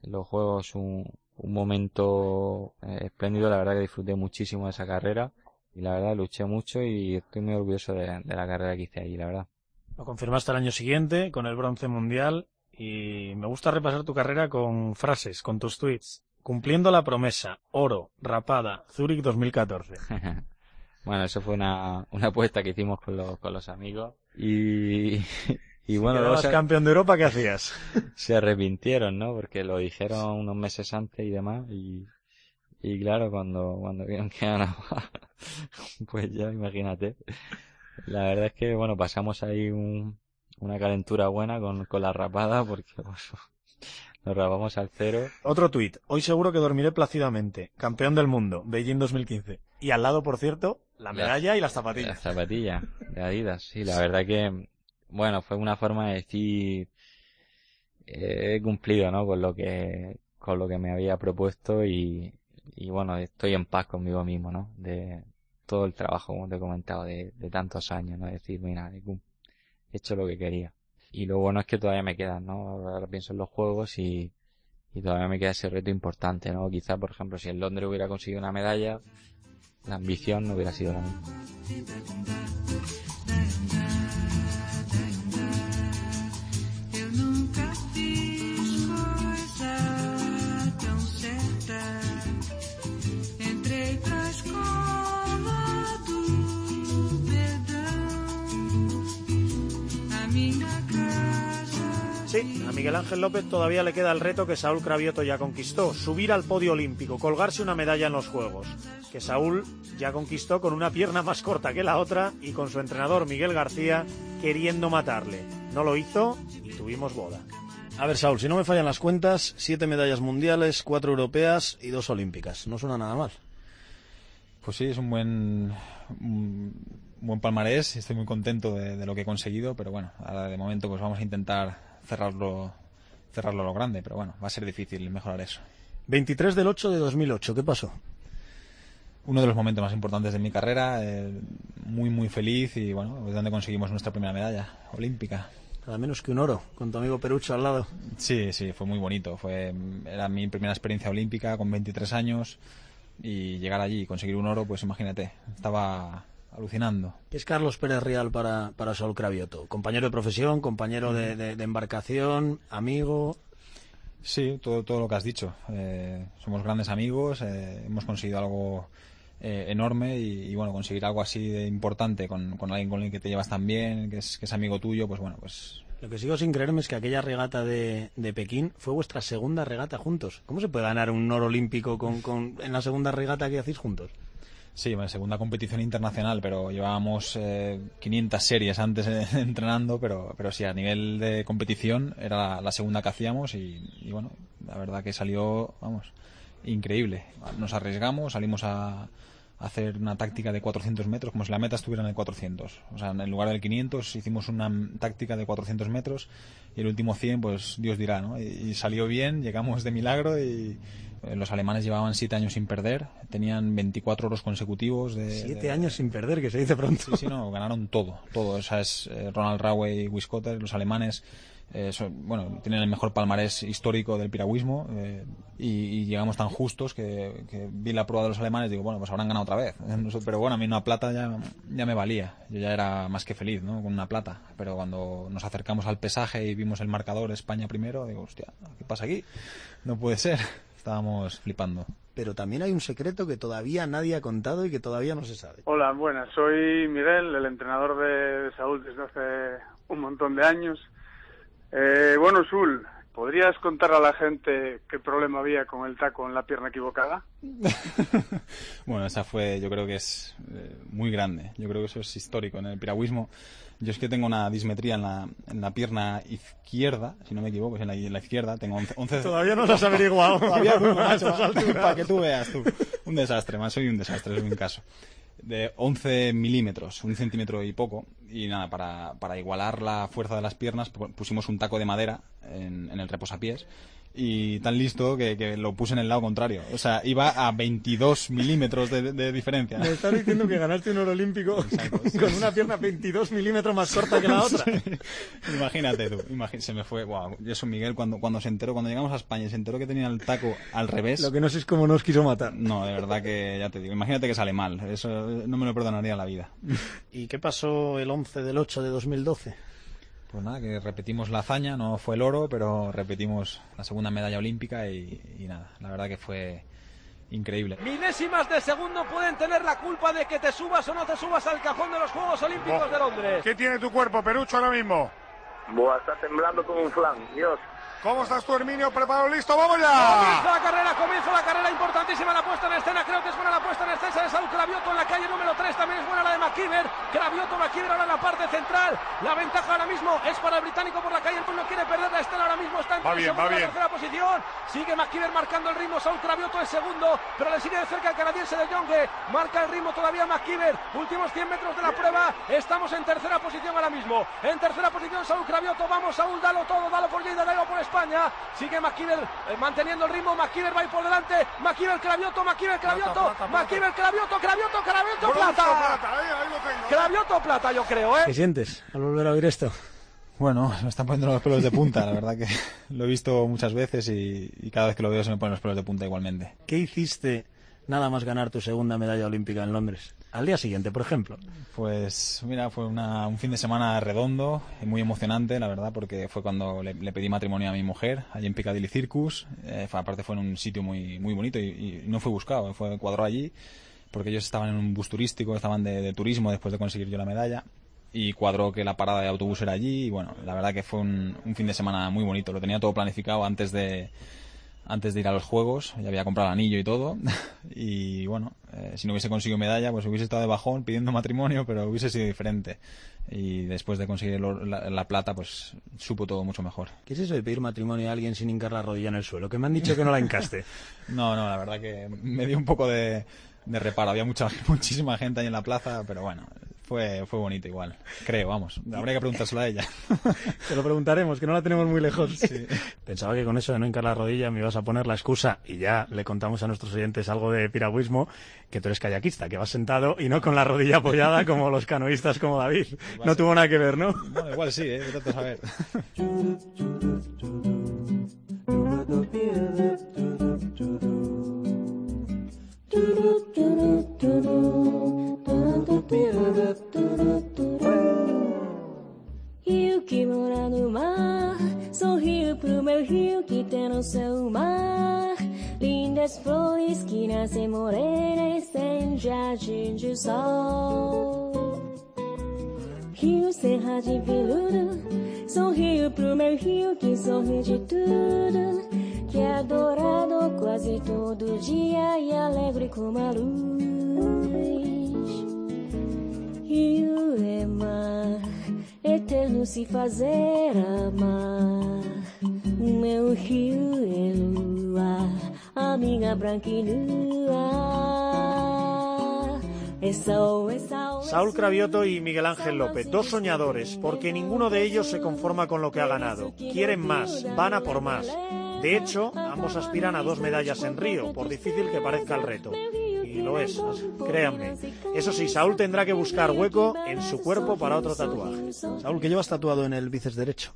[SPEAKER 10] los juegos un, un momento eh, espléndido, la verdad que disfruté muchísimo de esa carrera y la verdad luché mucho y estoy muy orgulloso de, de, la carrera que hice allí, la verdad.
[SPEAKER 3] Lo confirmaste el año siguiente con el bronce mundial y me gusta repasar tu carrera con frases, con tus tweets. Cumpliendo la promesa, oro, rapada, Zurich 2014. [laughs]
[SPEAKER 10] bueno, eso fue una, una apuesta que hicimos con los, con los amigos y, Y [laughs] bueno, luego
[SPEAKER 11] campeón de Europa, ¿qué hacías? [laughs]
[SPEAKER 10] se arrepintieron, ¿no? Porque lo dijeron unos meses antes y demás. Y, y claro, cuando, cuando vieron que ganaba, [laughs] pues ya imagínate. La verdad es que, bueno, pasamos ahí un, una calentura buena con, con la rapada porque [laughs] nos rapamos al cero.
[SPEAKER 11] Otro tuit. Hoy seguro que dormiré plácidamente. Campeón del mundo, Beijing 2015. Y al lado, por cierto, la medalla y las zapatillas. [laughs]
[SPEAKER 10] Las zapatillas de Adidas, sí, la verdad que, bueno, fue una forma de decir, eh, he cumplido, ¿no? Con lo que, con lo que me había propuesto y, y bueno, estoy en paz conmigo mismo, ¿no? De todo el trabajo, como te he comentado, de, de tantos años, ¿no? Decir, mira, he hecho lo que quería. Y lo bueno es que todavía me quedan, ¿no? Ahora pienso en los juegos y, y todavía me queda ese reto importante, ¿no? Quizá, por ejemplo, si en Londres hubiera conseguido una medalla, la ambición no hubiera sido la misma.
[SPEAKER 11] Sí, a Miguel Ángel López todavía le queda el reto que Saúl Cravioto ya conquistó, subir al podio olímpico, colgarse una medalla en los Juegos, que Saúl ya conquistó con una pierna más corta que la otra y con su entrenador Miguel García queriendo matarle. No lo hizo y tuvimos boda.
[SPEAKER 3] A ver, Saúl, si no me fallan las cuentas, siete medallas mundiales, cuatro europeas y dos olímpicas. No suena nada mal.
[SPEAKER 9] Pues sí, es un buen, un buen palmarés. Estoy muy contento de, de lo que he conseguido, pero bueno, ahora de momento pues vamos a intentar cerrarlo, cerrarlo a lo grande, pero bueno, va a ser difícil mejorar eso.
[SPEAKER 3] 23 del 8 de 2008, ¿qué pasó?
[SPEAKER 9] Uno de los momentos más importantes de mi carrera, eh, muy muy feliz y bueno, es donde conseguimos nuestra primera medalla olímpica.
[SPEAKER 3] Nada menos que un oro, con tu amigo Perucho al lado.
[SPEAKER 9] Sí, sí, fue muy bonito. Fue, era mi primera experiencia olímpica con 23 años y llegar allí y conseguir un oro, pues imagínate, estaba alucinando.
[SPEAKER 3] ¿Qué es Carlos Pérez Real para, para Saúl Cravioto? Compañero de profesión, compañero de, de- de embarcación, amigo.
[SPEAKER 9] Sí, todo, todo lo que has dicho. Eh, somos grandes amigos, eh, hemos conseguido algo eh, enorme y, y, bueno, conseguir algo así de importante con, con alguien con el que te llevas tan bien, que es, que es amigo tuyo, pues bueno, pues
[SPEAKER 3] Lo que sigo sin creerme es que aquella regata de, de Pekín fue vuestra segunda regata juntos. ¿Cómo se puede ganar un oro olímpico con, con- en la segunda regata que hacéis juntos?
[SPEAKER 9] Sí, bueno, segunda competición internacional, pero llevábamos eh, 500 series antes eh, [laughs] entrenando, pero, pero sí, a nivel de competición era la, la segunda que hacíamos y, y bueno, la verdad que salió, vamos, increíble. Nos arriesgamos, salimos a, a hacer una táctica de 400 metros, como si la meta estuviera en el 400. O sea, en lugar del 500 hicimos una táctica de 400 metros y el último 100, pues Dios dirá, ¿no? Y, salió bien, llegamos de milagro y los alemanes llevaban 7 años sin perder, tenían 24 oros consecutivos de...
[SPEAKER 3] Siete
[SPEAKER 9] de-
[SPEAKER 3] años sin perder, que se dice pronto.
[SPEAKER 9] Sí, sí, no, ganaron todo, todo. O sea, es eh, Ronald Rawe y Wiskotter, los alemanes, eh, son- bueno, tienen el mejor palmarés histórico del piragüismo eh, y, y llegamos tan justos que, que vi la prueba de los alemanes y digo, bueno, pues habrán ganado otra vez. [laughs] Pero bueno, a mí una plata ya, ya me valía. Yo ya era más que feliz, ¿no? Con una plata. Pero cuando nos acercamos al pesaje y vimos el marcador España primero, digo, hostia, ¿qué pasa aquí? No puede ser. Estábamos flipando.
[SPEAKER 3] Pero también hay un secreto que todavía nadie ha contado y que todavía no se sabe.
[SPEAKER 25] Hola, buenas. Soy Miguel, el entrenador de Saúl desde hace un montón de años. Eh, bueno, Sul, ¿podrías contar a la gente qué problema había con el taco en la pierna equivocada? [laughs]
[SPEAKER 9] Bueno, esa fue, yo creo que es eh, muy grande. Yo creo que eso es histórico en el piragüismo. Yo es que tengo una dismetría en la, en la pierna izquierda, si no me equivoco, es en la, en la izquierda. Tengo 11, 11 [laughs]
[SPEAKER 11] Todavía no lo has averiguado. [laughs]
[SPEAKER 9] Todavía no, [laughs]
[SPEAKER 11] A
[SPEAKER 9] macho, para que tú veas tú. Un desastre, más soy un desastre, es un caso. De 11 milímetros, un centímetro y poco. Y nada, para, para igualar la fuerza de las piernas pu- pusimos un taco de madera en, en el reposapiés. Y tan listo que, que lo puse en el lado contrario. O sea, iba a 22 milímetros de, de diferencia.
[SPEAKER 11] Me estás diciendo que ganaste un oro olímpico [laughs] con una pierna 22 milímetros más corta que la [laughs] otra.
[SPEAKER 9] Imagínate tú, imagi- se me fue, wow. Y eso Miguel cuando, cuando se enteró, cuando llegamos a España y se enteró que tenía el taco al revés.
[SPEAKER 11] Lo que no sé es cómo nos quiso matar.
[SPEAKER 9] No, de verdad que ya te digo, imagínate que sale mal, eso no me lo perdonaría la vida. [laughs]
[SPEAKER 3] ¿Y qué pasó el 11 del 8 de 2012?
[SPEAKER 9] Pues nada, que repetimos la hazaña, no fue el oro, pero repetimos la segunda medalla olímpica y, y nada, la verdad que fue increíble.
[SPEAKER 26] Milésimas de segundo pueden tener la culpa de que te subas o no te subas al cajón de los Juegos Olímpicos de Londres.
[SPEAKER 21] ¿Qué tiene tu cuerpo, Perucho, ahora mismo?
[SPEAKER 27] Buah, está temblando como un flan, Dios.
[SPEAKER 21] ¿Cómo estás tú, Herminio? ¿Preparado, listo? ¡Vamos
[SPEAKER 26] Comienza
[SPEAKER 21] ya!
[SPEAKER 26] la carrera, comienza la carrera, importantísima la puesta en escena, creo que es buena la puesta en escena de Saúl Cravioto en la calle número 3, también es buena la de McKeever, Cravioto, McKeever ahora en la parte central, la ventaja ahora mismo es para el británico por la calle, el no quiere perder la estela, ahora mismo está en
[SPEAKER 21] Va bien,
[SPEAKER 26] tercera posición, sigue McKeever marcando el ritmo, Saúl Cravioto es segundo, pero le sigue de cerca el canadiense de Jonge, marca el ritmo todavía McKeever, últimos 100 metros de la prueba, estamos en tercera posición ahora mismo, en tercera posición Saúl Cravioto, vamos Saúl, dalo todo, dalo por Lleida, dalo por España, sigue McKeever eh, manteniendo el ritmo, McKeever va a ir por delante, McKeever Cravioto, McKeever Cravioto,
[SPEAKER 21] plata.
[SPEAKER 26] McKeever Cravioto, Cravioto, Cravioto, plata.
[SPEAKER 21] plata, ahí, ahí lo tengo.
[SPEAKER 26] Cravioto plata, yo creo, ¿eh?
[SPEAKER 3] ¿Qué sientes al volver a oír esto?
[SPEAKER 9] Bueno, me están poniendo los pelos de punta, la verdad que lo he visto muchas veces y, y cada vez que lo veo se me ponen los pelos de punta igualmente.
[SPEAKER 3] ¿Qué hiciste nada más ganar tu segunda medalla olímpica en Londres? Al día siguiente, por ejemplo.
[SPEAKER 9] Pues mira, fue una- un fin de semana redondo y muy emocionante, la verdad, porque fue cuando le, le pedí matrimonio a mi mujer, allí en Piccadilly Circus. Eh, fue- aparte fue en un sitio muy, muy bonito y, y no fue buscado, fue cuadró allí, porque ellos estaban en un bus turístico, estaban de, de turismo después de conseguir yo la medalla. Y cuadró que la parada de autobús era allí y bueno, la verdad que fue un, un fin de semana muy bonito. Lo tenía todo planificado antes de, antes de ir a los juegos, ya había comprado el anillo y todo. [laughs] y bueno, eh, si no hubiese conseguido medalla, pues hubiese estado de bajón pidiendo matrimonio, pero hubiese sido diferente. Y después de conseguir oro- la, la plata, pues supo todo mucho mejor.
[SPEAKER 3] ¿Qué es eso de pedir matrimonio a alguien sin hincar la rodilla en el suelo? Que me han dicho que no la hincaste. [laughs]
[SPEAKER 9] No, no, la verdad que me dio un poco de, de reparo. Había mucha, muchísima gente ahí en la plaza, pero bueno, fue, fue bonito igual. Creo, vamos. Habría que preguntárselo a ella.
[SPEAKER 3] Te lo preguntaremos, que no la tenemos muy lejos. Pensaba que con eso de no hincar la rodilla me ibas a poner la excusa y ya le contamos a nuestros oyentes algo de piragüismo, que tú eres kayakista, que vas sentado y no con la rodilla apoyada como los canoístas como David. No tuvo nada que ver, ¿no?
[SPEAKER 9] Bueno, igual sí, ¿eh? Vete a saber.
[SPEAKER 28] Rio que mora no mar, sorriu pro meu rio que tem seu mar. Lindas flores que em jardim de sol. Rio Serra de Veludo, sorriu pro meu rio que sorri de tudo. Que é adorado quase todo dia e alegre como a luz. Rio é mar, eterno se fazer amar. O meu rio é lua, a minha branca e nua. É sol, é sol.
[SPEAKER 11] Saúl Cravioto y Miguel Ángel López, dos soñadores, porque ninguno de ellos se conforma con lo que ha ganado. Quieren más, van a por más. De hecho, ambos aspiran a dos medallas en Río, por difícil que parezca el reto. Y lo es, créanme. Eso sí, Saúl tendrá que buscar hueco en su cuerpo para otro tatuaje.
[SPEAKER 3] Saúl, ¿qué llevas tatuado en el bíceps derecho?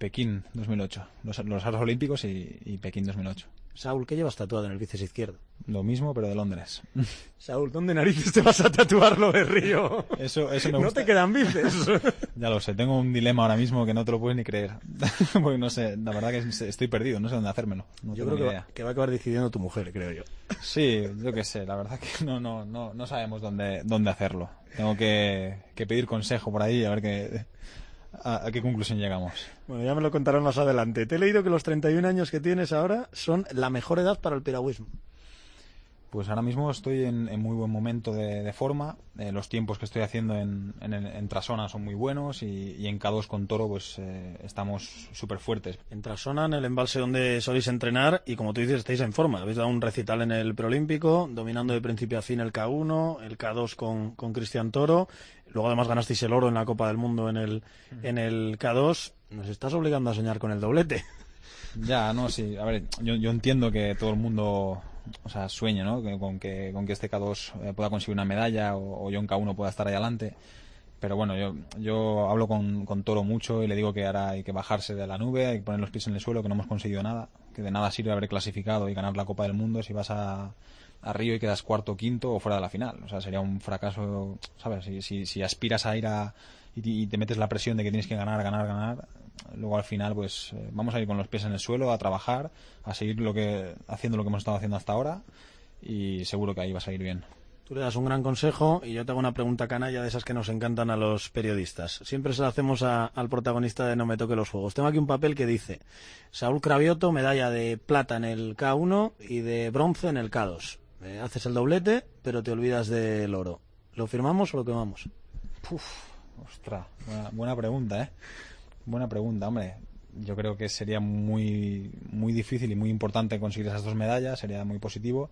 [SPEAKER 9] Pekín 2008. Los, los Juegos Olímpicos y, y Pekín 2008.
[SPEAKER 3] Saúl, ¿qué llevas tatuado en el bíceps izquierdo?
[SPEAKER 9] Lo mismo, pero de Londres. [laughs]
[SPEAKER 3] Saúl, ¿dónde narices te vas a tatuar lo de Río?
[SPEAKER 9] Eso, eso me
[SPEAKER 3] No
[SPEAKER 9] gusta.
[SPEAKER 3] te quedan bíceps. [laughs]
[SPEAKER 9] Ya lo sé, tengo un dilema ahora mismo que no te lo puedes ni creer. [laughs] Porque no sé, la verdad que estoy perdido, no sé dónde hacérmelo. No
[SPEAKER 3] yo creo que va,
[SPEAKER 9] idea.
[SPEAKER 3] que va a acabar decidiendo tu mujer, creo yo.
[SPEAKER 9] Sí, yo qué sé, la verdad que no, no, no, no sabemos dónde, dónde hacerlo. Tengo que, que pedir consejo por ahí a ver qué, a, a qué conclusión llegamos.
[SPEAKER 3] Bueno, ya me lo contarán más adelante. Te he leído que los 31 años que tienes ahora son la mejor edad para el piragüismo.
[SPEAKER 9] Pues ahora mismo estoy en, en muy buen momento de, de forma. Eh, los tiempos que estoy haciendo en, en, en Trasona son muy buenos y, y en K2 con Toro pues eh, estamos súper fuertes.
[SPEAKER 3] En Trasona, en el embalse donde soléis entrenar y como tú dices, estáis en forma. Habéis dado un recital en el preolímpico, dominando de principio a fin el K1, el K2 con, con Cristian Toro. Luego además ganasteis el oro en la Copa del Mundo en el, en el K2. Nos estás obligando a soñar con el doblete.
[SPEAKER 9] Ya, no, sí. A ver, yo, yo entiendo que todo el mundo o sea, sueñe, ¿no? Con, que, con que este K2 eh, pueda conseguir una medalla o, o yo en K1 pueda estar ahí adelante. Pero bueno, yo, yo hablo con, con Toro mucho y le digo que ahora hay que bajarse de la nube, hay que poner los pies en el suelo, que no hemos conseguido nada, que de nada sirve haber clasificado y ganar la Copa del Mundo si vas a, a Río y quedas cuarto, quinto o fuera de la final. O sea, sería un fracaso, ¿sabes? Si, si, si aspiras a ir a y te metes la presión de que tienes que ganar, ganar, ganar, luego al final pues eh, vamos a ir con los pies en el suelo, a trabajar, a seguir lo que haciendo lo que hemos estado haciendo hasta ahora y seguro que ahí va a salir bien.
[SPEAKER 3] Tú le das un gran consejo y yo te hago una pregunta canalla de esas que nos encantan a los periodistas. Siempre se la hacemos a- al protagonista de No me toque los juegos. Tengo aquí un papel que dice Saúl Cravioto, medalla de plata en el K1 y de bronce en el K2. Eh, haces el doblete, pero te olvidas del oro. ¿Lo firmamos o lo quemamos?
[SPEAKER 9] Puf, ostras, buena, buena pregunta, ¿eh? Buena pregunta, hombre. Yo creo que sería muy, muy difícil y muy importante conseguir esas dos medallas, sería muy positivo,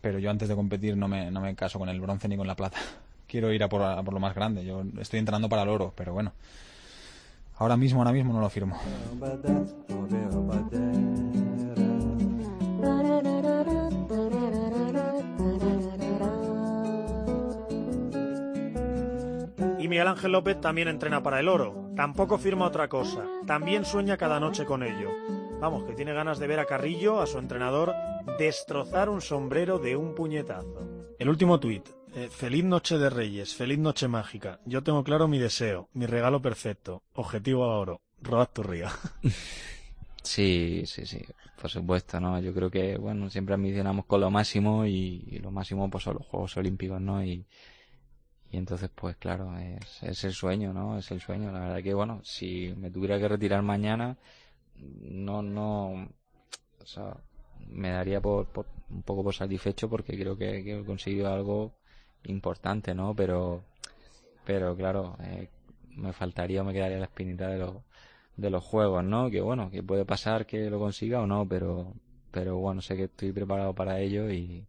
[SPEAKER 9] pero yo antes de competir no me, no me caso con el bronce ni con la plata. [laughs] Quiero ir a por, a por lo más grande. Yo estoy entrenando para el oro, pero bueno. Ahora mismo, ahora mismo no lo firmo.
[SPEAKER 11] Y Miguel Ángel López también entrena para el oro. Tampoco firma otra cosa. También sueña cada noche con ello. Vamos, que tiene ganas de ver a Carrillo, a su entrenador, destrozar un sombrero de un puñetazo.
[SPEAKER 3] El último tuit. Eh, feliz noche de Reyes, feliz noche mágica. Yo tengo claro mi deseo, mi regalo perfecto. Objetivo a oro. Road tu río. [laughs]
[SPEAKER 10] Sí, sí, sí, por supuesto, ¿no? Yo creo que, bueno, siempre ambicionamos con lo máximo y, y lo máximo pues son los Juegos Olímpicos, ¿no? Y, y entonces, pues claro, es, es el sueño, ¿no? Es el sueño. La verdad que, bueno, si me tuviera que retirar mañana, no, no, o sea, me daría por, por- un poco por satisfecho porque creo que, que he conseguido algo importante, ¿no? Pero, pero claro, eh, me faltaría o me quedaría la espinita de los, de los juegos, ¿no? Que bueno, que puede pasar que lo consiga o no, pero, pero bueno, sé que estoy preparado para ello y,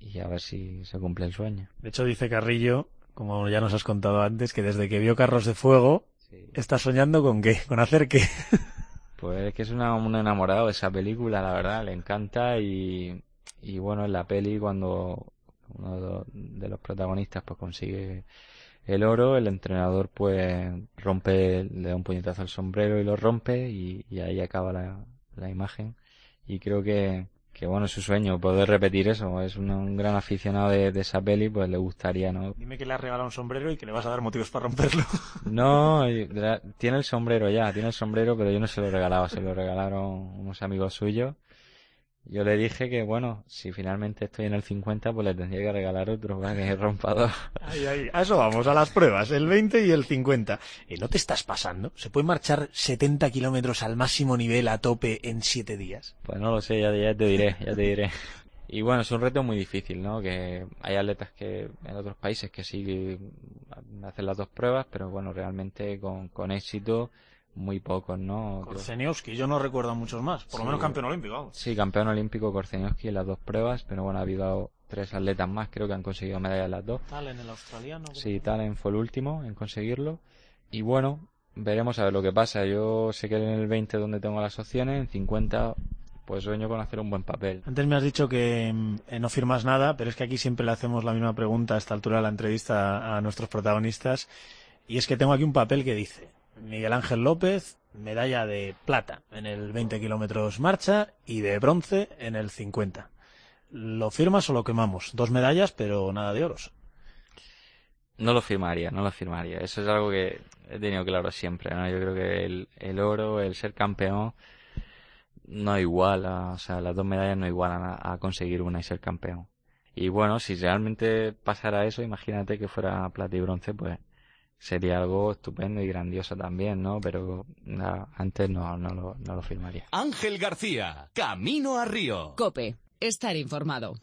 [SPEAKER 10] y a ver si se cumple el sueño.
[SPEAKER 3] De hecho, dice Carrillo, como ya nos has contado antes, que desde que vio Carros de Fuego, está soñando con qué, con hacer qué. [laughs]
[SPEAKER 10] Pues es que es una, un enamorado de esa película, la verdad, le encanta y, y bueno, en la peli cuando uno de los- de los protagonistas pues consigue el oro, el entrenador pues rompe, le da un puñetazo al sombrero y lo rompe y, y ahí acaba la, la imagen y creo que, que bueno, es su sueño poder repetir eso, es un, un gran aficionado de, de esa peli, pues le gustaría, ¿no?
[SPEAKER 3] Dime que le has regalado un sombrero y que le vas a dar motivos para romperlo. [laughs]
[SPEAKER 10] No, tiene el sombrero ya, tiene el sombrero, pero yo no se lo regalaba, se lo regalaron unos amigos suyos. Yo le dije que, bueno, si finalmente estoy en el 50, pues le tendría que regalar otro para que rompa dos.
[SPEAKER 3] Ay, ay, a eso vamos, a las pruebas, el 20 y el 50. Eh, ¿No te estás pasando? ¿Se puede marchar 70 kilómetros al máximo nivel a tope en 7 días?
[SPEAKER 10] Pues no lo sé, ya, ya te diré, ya te diré. Y bueno, es un reto muy difícil, ¿no? Que hay atletas que en otros países que sí hacen las dos pruebas, pero bueno, realmente con, con éxito muy pocos, ¿no?
[SPEAKER 3] Korzeniowski, yo no recuerdo muchos más, por lo menos campeón olímpico. vamos.
[SPEAKER 10] Sí, campeón olímpico Korzeniowski en las dos pruebas, pero bueno, ha habido tres atletas más, creo que han conseguido medallas las dos.
[SPEAKER 3] Tal en el australiano.
[SPEAKER 10] Sí, Talen fue el último en conseguirlo. Y bueno, veremos a ver lo que pasa. Yo sé que en el 20 donde tengo las opciones, en 50 pues sueño con hacer un buen papel.
[SPEAKER 3] Antes me has dicho que eh, no firmas nada, pero es que aquí siempre le hacemos la misma pregunta a esta altura de la entrevista a, a nuestros protagonistas. Y es que tengo aquí un papel que dice Miguel Ángel López, medalla de plata en el 20 kilómetros marcha y de bronce en el 50. ¿Lo firmas o lo quemamos? Dos medallas, pero nada de oros.
[SPEAKER 10] No lo firmaría, no lo firmaría. Eso es algo que he tenido claro siempre, ¿no? Yo creo que el, oro, el ser campeón, no iguala, o sea, las dos medallas no igualan a, a conseguir una y ser campeón. Y bueno, si realmente pasara eso, imagínate que fuera plata y bronce, pues sería algo estupendo y grandioso también, ¿no? Pero nada, antes no, no, lo, no lo firmaría.
[SPEAKER 1] Ángel García, Camino a Río.
[SPEAKER 12] Cope, estar informado.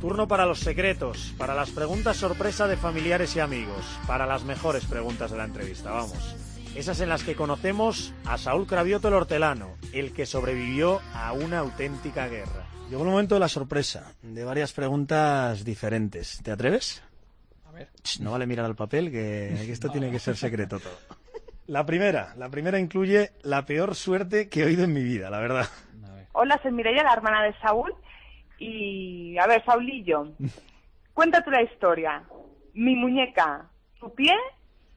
[SPEAKER 11] Turno para los secretos, para las preguntas sorpresa de familiares y amigos, para las mejores preguntas de la entrevista, vamos. Esas en las que conocemos a Saúl Cravioto el hortelano, el que sobrevivió a una auténtica guerra.
[SPEAKER 3] Llegó el momento de la sorpresa, de varias preguntas diferentes. ¿Te atreves? Ch, No vale mirar al papel, que, que esto tiene que ser secreto todo. [laughs] La primera, la primera incluye la peor suerte que he oído en mi vida, la verdad.
[SPEAKER 23] Hola, soy Mireia, la hermana de Saúl. Y, a ver, Saulillo, cuéntate la historia. Mi muñeca, tu pie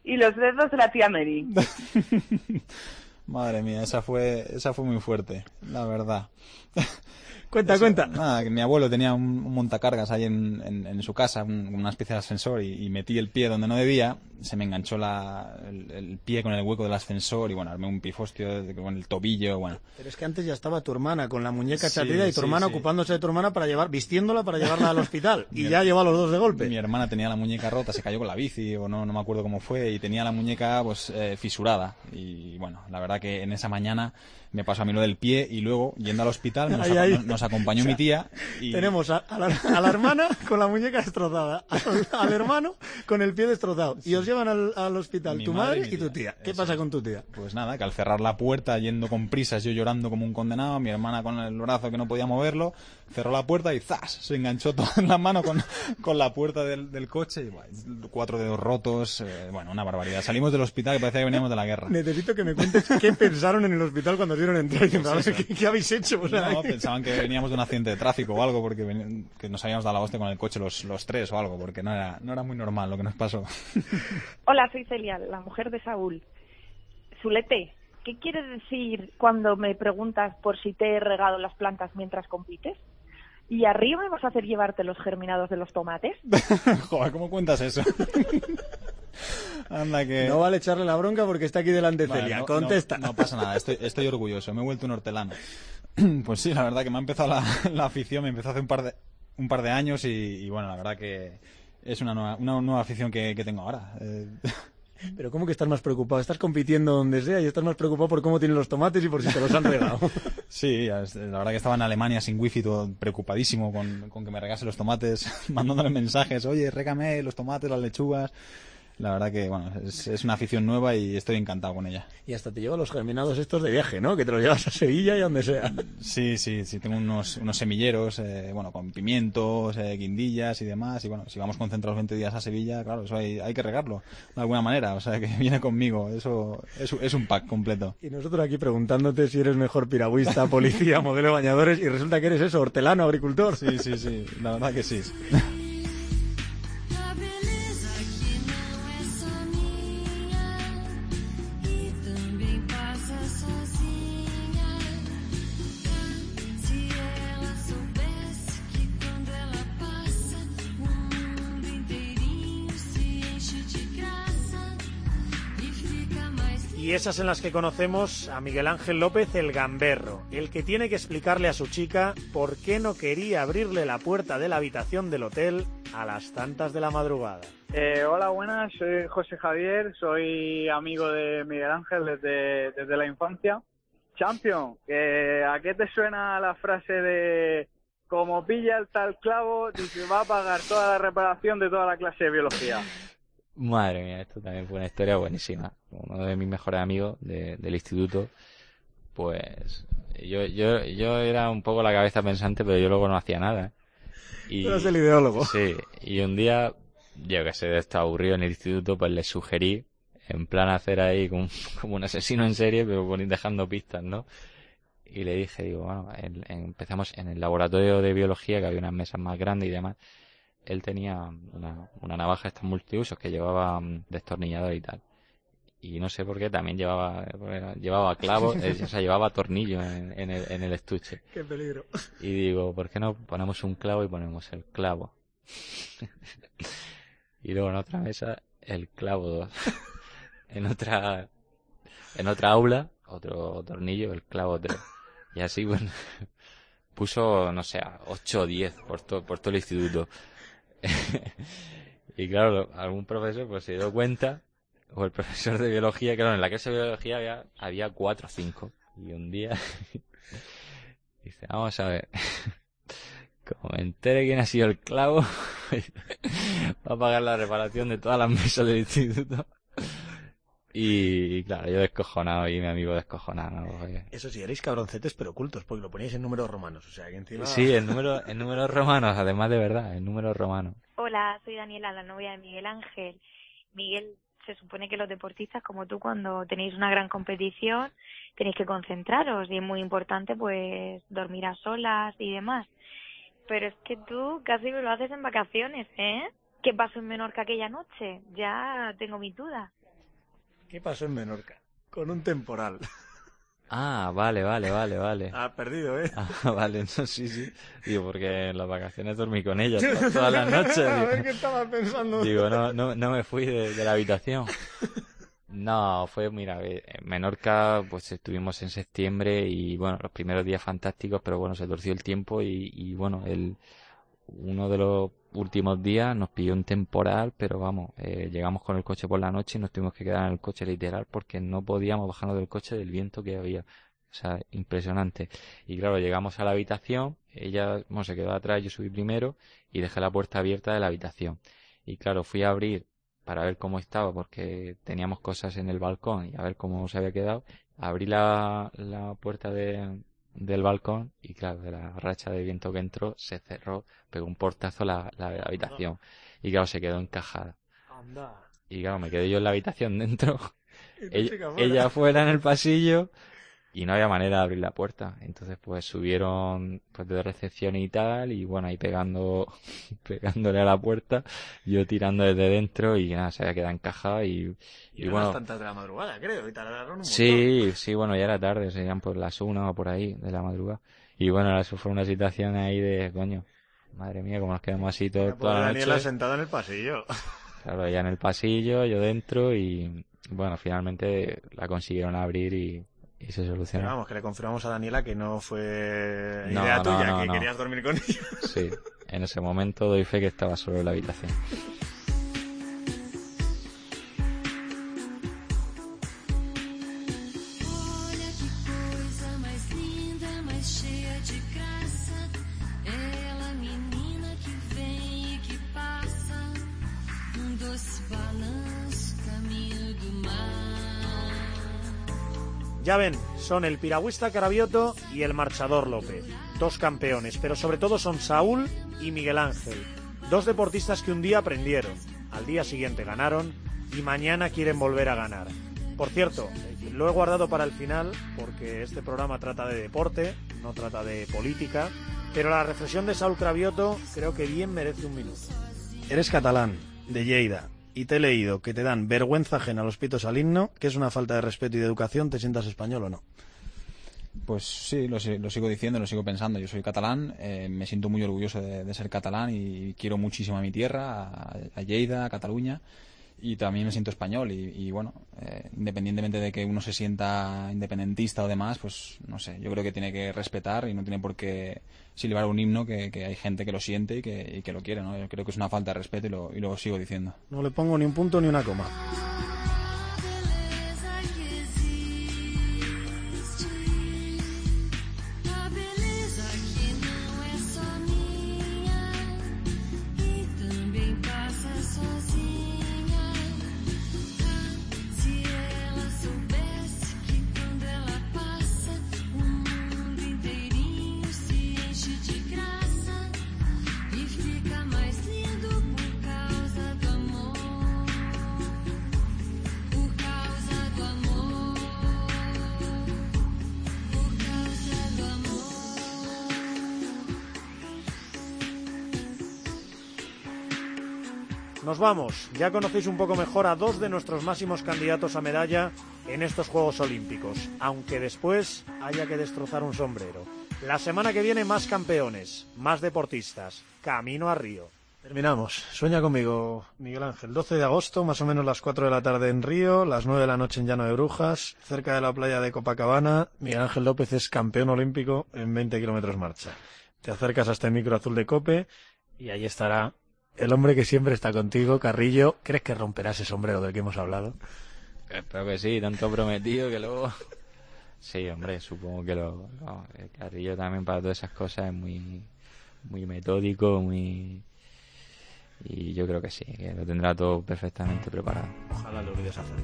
[SPEAKER 23] y los dedos de la tía Mary. [laughs]
[SPEAKER 9] Madre mía, esa fue, esa fue muy fuerte, la verdad. [laughs]
[SPEAKER 3] Cuenta, cuenta.
[SPEAKER 9] Nada, que mi abuelo tenía un, un montacargas ahí en, en- en su casa, un- una especie de ascensor, y, y metí el pie donde no debía, se me enganchó la, el, el pie con el hueco del ascensor, y bueno, armé un pifostio con el tobillo, bueno.
[SPEAKER 3] Pero es que antes ya estaba tu hermana con la muñeca
[SPEAKER 9] Sí,
[SPEAKER 3] chatida y tu
[SPEAKER 9] sí,
[SPEAKER 3] hermana
[SPEAKER 9] sí.
[SPEAKER 3] ocupándose de tu hermana para llevar, vistiéndola para llevarla al [laughs] hospital. y ya lleva a los dos de golpe.
[SPEAKER 9] Mi hermana tenía la muñeca rota, se cayó con la bici, o no, no me acuerdo cómo fue, y tenía la muñeca pues eh, fisurada. Y bueno, la verdad que en esa mañana me pasó a mí lo del pie, y luego, yendo al hospital, nos, [laughs]
[SPEAKER 3] Ahí, ahí.
[SPEAKER 9] nos acompañó
[SPEAKER 3] O sea,
[SPEAKER 9] mi tía. Y...
[SPEAKER 3] Tenemos a, a la, a la hermana con la muñeca destrozada, al, al hermano con el pie destrozado. Y os llevan al, al hospital
[SPEAKER 9] Mi
[SPEAKER 3] tu
[SPEAKER 9] madre
[SPEAKER 3] madre
[SPEAKER 9] y
[SPEAKER 3] tu tía. ¿Qué pasa con tu tía?
[SPEAKER 9] Pues nada, que al cerrar la puerta, yendo con prisas, yo llorando como un condenado, mi hermana con el brazo que no podía moverlo, cerró la puerta y ¡zas! Se enganchó toda en la mano con, con la puerta del, del coche y buah, cuatro dedos rotos, eh, bueno, una barbaridad. Salimos del hospital y parecía que veníamos de la guerra.
[SPEAKER 3] Necesito que me cuentes qué pensaron en el hospital cuando vieron entrar. A
[SPEAKER 9] Pues
[SPEAKER 3] ver. ¿qué, qué habéis hecho? O sea,
[SPEAKER 9] No, pensaban que veníamos de un accidente de tráfico o algo, porque veni- que nos habíamos dado la hostia con el coche los, los tres o algo, porque no era, no era muy normal lo que nos pasó. [laughs]
[SPEAKER 23] Hola, soy Celia, la mujer de Saúl. Zulete, ¿qué quiere decir cuando me preguntas por si te he regado las plantas mientras compites? ¿Y arriba me vas a hacer llevarte los germinados de los tomates? [laughs]
[SPEAKER 9] Joder, ¿cómo cuentas eso? [laughs] Anda que...
[SPEAKER 3] No vale echarle la bronca porque está aquí delante
[SPEAKER 9] Vale,
[SPEAKER 3] Celia.
[SPEAKER 9] no-
[SPEAKER 3] Contesta.
[SPEAKER 9] No, no pasa nada, estoy, estoy orgulloso, me he vuelto un hortelano. [clears throat] Pues sí, la verdad que me ha empezado la, [laughs] la afición, me empezó hace un par de, un par de años y, y bueno, la verdad que es una nueva, una nueva afición que, que tengo ahora. Eh,
[SPEAKER 3] Pero ¿cómo que estás más preocupado? Estás compitiendo donde sea y estás más preocupado por cómo tienen los tomates y por si te los han regado. [laughs]
[SPEAKER 9] Sí, la verdad que estaba en Alemania sin wifi, todo preocupadísimo con, con que me regase los tomates, [laughs] mandándole mensajes, oye, régame los tomates, las lechugas. La verdad que, bueno, es, es una afición nueva y estoy encantado con ella.
[SPEAKER 3] Y hasta te lleva los germinados estos de viaje, ¿no? Que te los llevas a Sevilla y a donde sea.
[SPEAKER 9] Sí, sí, sí, tengo unos, unos semilleros, eh, bueno, con pimientos, eh, guindillas y demás. Y bueno, si vamos concentrados 20 días a Sevilla, claro, eso hay, hay que regarlo de alguna manera. O sea, que [laughs] viene conmigo. Eso es, es un pack completo.
[SPEAKER 3] Y nosotros aquí preguntándote si eres mejor piragüista, policía, [laughs] modelo de bañadores y resulta que eres eso, hortelano, agricultor.
[SPEAKER 9] Sí, sí, sí, la verdad que sí. [laughs]
[SPEAKER 11] Y esas en las que conocemos a Miguel Ángel López el Gamberro, el que tiene que explicarle a su chica por qué no quería abrirle la puerta de la habitación del hotel a las tantas de la madrugada.
[SPEAKER 29] Eh, hola, buenas, soy José Javier, soy amigo de Miguel Ángel desde, desde la infancia. Champion, eh, ¿a qué te suena la frase de como pilla el tal clavo, dice va a pagar toda la reparación de toda la clase de biología?
[SPEAKER 10] Madre mía, esto también fue una historia buenísima. Uno de mis mejores amigos de- del instituto, pues yo, yo, yo era un poco la cabeza pensante, pero yo luego no hacía nada. Y,
[SPEAKER 3] Tú eras el ideólogo.
[SPEAKER 10] Sí, y un día, yo que sé, estaba aburrido en el instituto, pues le sugerí, en plan hacer ahí como, [laughs] como un asesino en serie, pero dejando pistas, ¿no? Y le dije, digo, bueno, en- en- empezamos en el laboratorio de biología, que había unas mesas más grandes y demás. Él tenía una, una navaja estas multiusos que llevaba mm, destornillador y tal. Y no sé por qué también llevaba, llevaba clavos, eh, o sea, llevaba tornillos en, en el, en el estuche.
[SPEAKER 3] Qué peligro.
[SPEAKER 10] Y digo, ¿por qué no ponemos un clavo y ponemos el clavo? [laughs] y luego en otra mesa, el clavo 2. [laughs] en otra, en otra aula, otro tornillo, el clavo 3. Y así, bueno, [laughs] puso, no sé, 8 o 10 por, to- por todo el instituto. [laughs] y claro, algún profesor pues se dio cuenta, o el profesor de biología, claro, en la clase de biología había, había 4 o 5. Y un día [laughs] dice, vamos a ver, [laughs] como me entere quién ha sido el clavo, va a pagar la reparación de todas las mesas del instituto. Y, y claro, yo descojonado y mi amigo descojonado.
[SPEAKER 3] Eso sí, erais cabroncetes pero ocultos, porque lo poníais en números romanos. O sea, que encima...
[SPEAKER 10] Sí, en número, en números romanos, además de verdad, en números romanos.
[SPEAKER 30] Hola, soy Daniela, la novia de Miguel Ángel. Miguel, se supone que los deportistas como tú cuando tenéis una gran competición tenéis que concentraros y es muy importante pues dormir a solas y demás. Pero es que tú casi me lo haces en vacaciones, ¿eh? ¿Qué pasó en Menorca aquella noche? Ya tengo mis dudas.
[SPEAKER 3] ¿Qué pasó en Menorca? Con un temporal.
[SPEAKER 10] Ah, vale, vale, vale, vale.
[SPEAKER 3] Ha perdido, ¿eh?
[SPEAKER 10] Ah, vale, no, sí, sí. Digo, porque en las vacaciones dormí con ella to- todas las noches.
[SPEAKER 3] A ver qué estaba pensando.
[SPEAKER 10] Digo, no, no, no me fui de, de la habitación. No, fue, mira, eh, en Menorca, pues estuvimos en septiembre y bueno, los primeros días fantásticos, pero bueno, se torció el tiempo y, y bueno, el, uno de los últimos días nos pilló un temporal, pero vamos, eh, llegamos con el coche por la noche y nos tuvimos que quedar en el coche literal porque no podíamos bajarnos del coche del viento que había. O sea, impresionante. Y claro, llegamos a la habitación, ella, bueno, se quedó atrás, yo subí primero y dejé la puerta abierta de la habitación. Y claro, fui a abrir para ver cómo estaba porque teníamos cosas en el balcón y a ver cómo se había quedado. Abrí la, la puerta de, del balcón y claro, de la racha de viento que entró, se cerró, pegó un portazo la, la habitación. Y claro, se quedó encajada.
[SPEAKER 3] Anda.
[SPEAKER 10] Y claro, me quedé yo en la habitación dentro, [laughs] ella,
[SPEAKER 3] fuera.
[SPEAKER 10] ella afuera en el pasillo y no había manera de abrir la puerta. Entonces pues subieron pues de recepción y tal y bueno, ahí pegando, [laughs] pegándole a la puerta, yo tirando desde dentro y nada, se había quedado encajada y,
[SPEAKER 3] Y,
[SPEAKER 10] y bueno,
[SPEAKER 3] las tantas de la madrugada, creo, y tardaron un montón.
[SPEAKER 10] Sí, sí, bueno, ya era tarde, serían por las una o por ahí de la madrugada. Y bueno, eso fue una situación ahí de, coño, madre mía, como nos quedamos así todo, toda la
[SPEAKER 3] Daniela
[SPEAKER 10] noche.
[SPEAKER 3] sentada en el pasillo. [laughs]
[SPEAKER 10] Claro, ella en el pasillo, yo dentro y bueno, finalmente la consiguieron abrir y, y se
[SPEAKER 3] Pero
[SPEAKER 10] solucionó.
[SPEAKER 3] vamos, que le confirmamos a Daniela que no fue
[SPEAKER 10] No,
[SPEAKER 3] idea
[SPEAKER 10] no,
[SPEAKER 3] tuya,
[SPEAKER 10] no,
[SPEAKER 3] que
[SPEAKER 10] no.
[SPEAKER 3] querías dormir con [laughs] ella.
[SPEAKER 10] Sí, en ese momento doy fe que estaba solo en la habitación.
[SPEAKER 11] Ya ven, son el piragüista Carabioto y el marchador López. Dos campeones, pero sobre todo son Saúl y Miguel Ángel. Dos deportistas que un día aprendieron, al día siguiente ganaron y mañana quieren volver a ganar. Por cierto, lo he guardado para el final porque este programa trata de deporte, no trata de política, pero la reflexión de Saúl Cravioto creo que bien merece un minuto.
[SPEAKER 3] Eres catalán, de Lleida, y te he leído que te dan vergüenza ajena a los pitos al himno, que es una falta de respeto y de educación, ¿te sientas español o no?
[SPEAKER 9] Pues sí, lo, si- lo sigo diciendo, lo sigo pensando. Yo soy catalán, eh, me siento muy orgulloso de, ser catalán y quiero muchísimo a mi tierra, a Lleida, a Cataluña. Y también me siento español y, bueno, eh, independientemente de que uno se sienta independentista o demás, pues no sé, yo creo que tiene que respetar y no tiene por qué silbar un himno que, que hay gente que lo siente y que, que lo quiere, ¿no? Yo creo que es una falta de respeto y lo, y lo sigo diciendo.
[SPEAKER 3] No le pongo ni un punto ni una coma.
[SPEAKER 11] Nos vamos. Ya conocéis un poco mejor a dos de nuestros máximos candidatos a medalla en estos Juegos Olímpicos, aunque después haya que destrozar un sombrero. La semana que viene más campeones, más deportistas. Camino a Río.
[SPEAKER 3] Terminamos. Sueña conmigo, Miguel Ángel. 12 de agosto, más o menos las 4 de la tarde en Río, las 9 de la noche en Llano de Brujas, cerca de la playa de Copacabana. Miguel Ángel López es campeón olímpico en 20 kilómetros marcha. Te acercas hasta el micro azul de Cope y ahí estará el hombre que siempre está contigo, Carrillo. ¿Crees que romperá ese sombrero del que hemos hablado?
[SPEAKER 10] Espero que sí, tanto prometido que luego... Sí, hombre, supongo que lo... no, el Carrillo también para todas esas cosas es muy, muy metódico, muy... Y yo creo que sí, que lo tendrá todo perfectamente preparado.
[SPEAKER 3] Ojalá lo olvides hacerlo.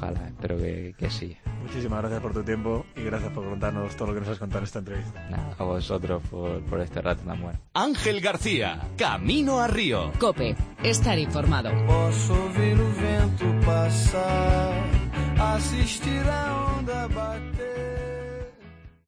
[SPEAKER 10] Ojalá, espero que, que sí.
[SPEAKER 3] Muchísimas gracias por tu tiempo y gracias por contarnos todo lo que nos has contado en esta entrevista.
[SPEAKER 10] Nada, a vosotros por, por este rato tan bueno.
[SPEAKER 1] Ángel García, Camino a Río.
[SPEAKER 12] Cope, estar informado.
[SPEAKER 24] Posso ouvir o vento passar, assistir a onda baixar.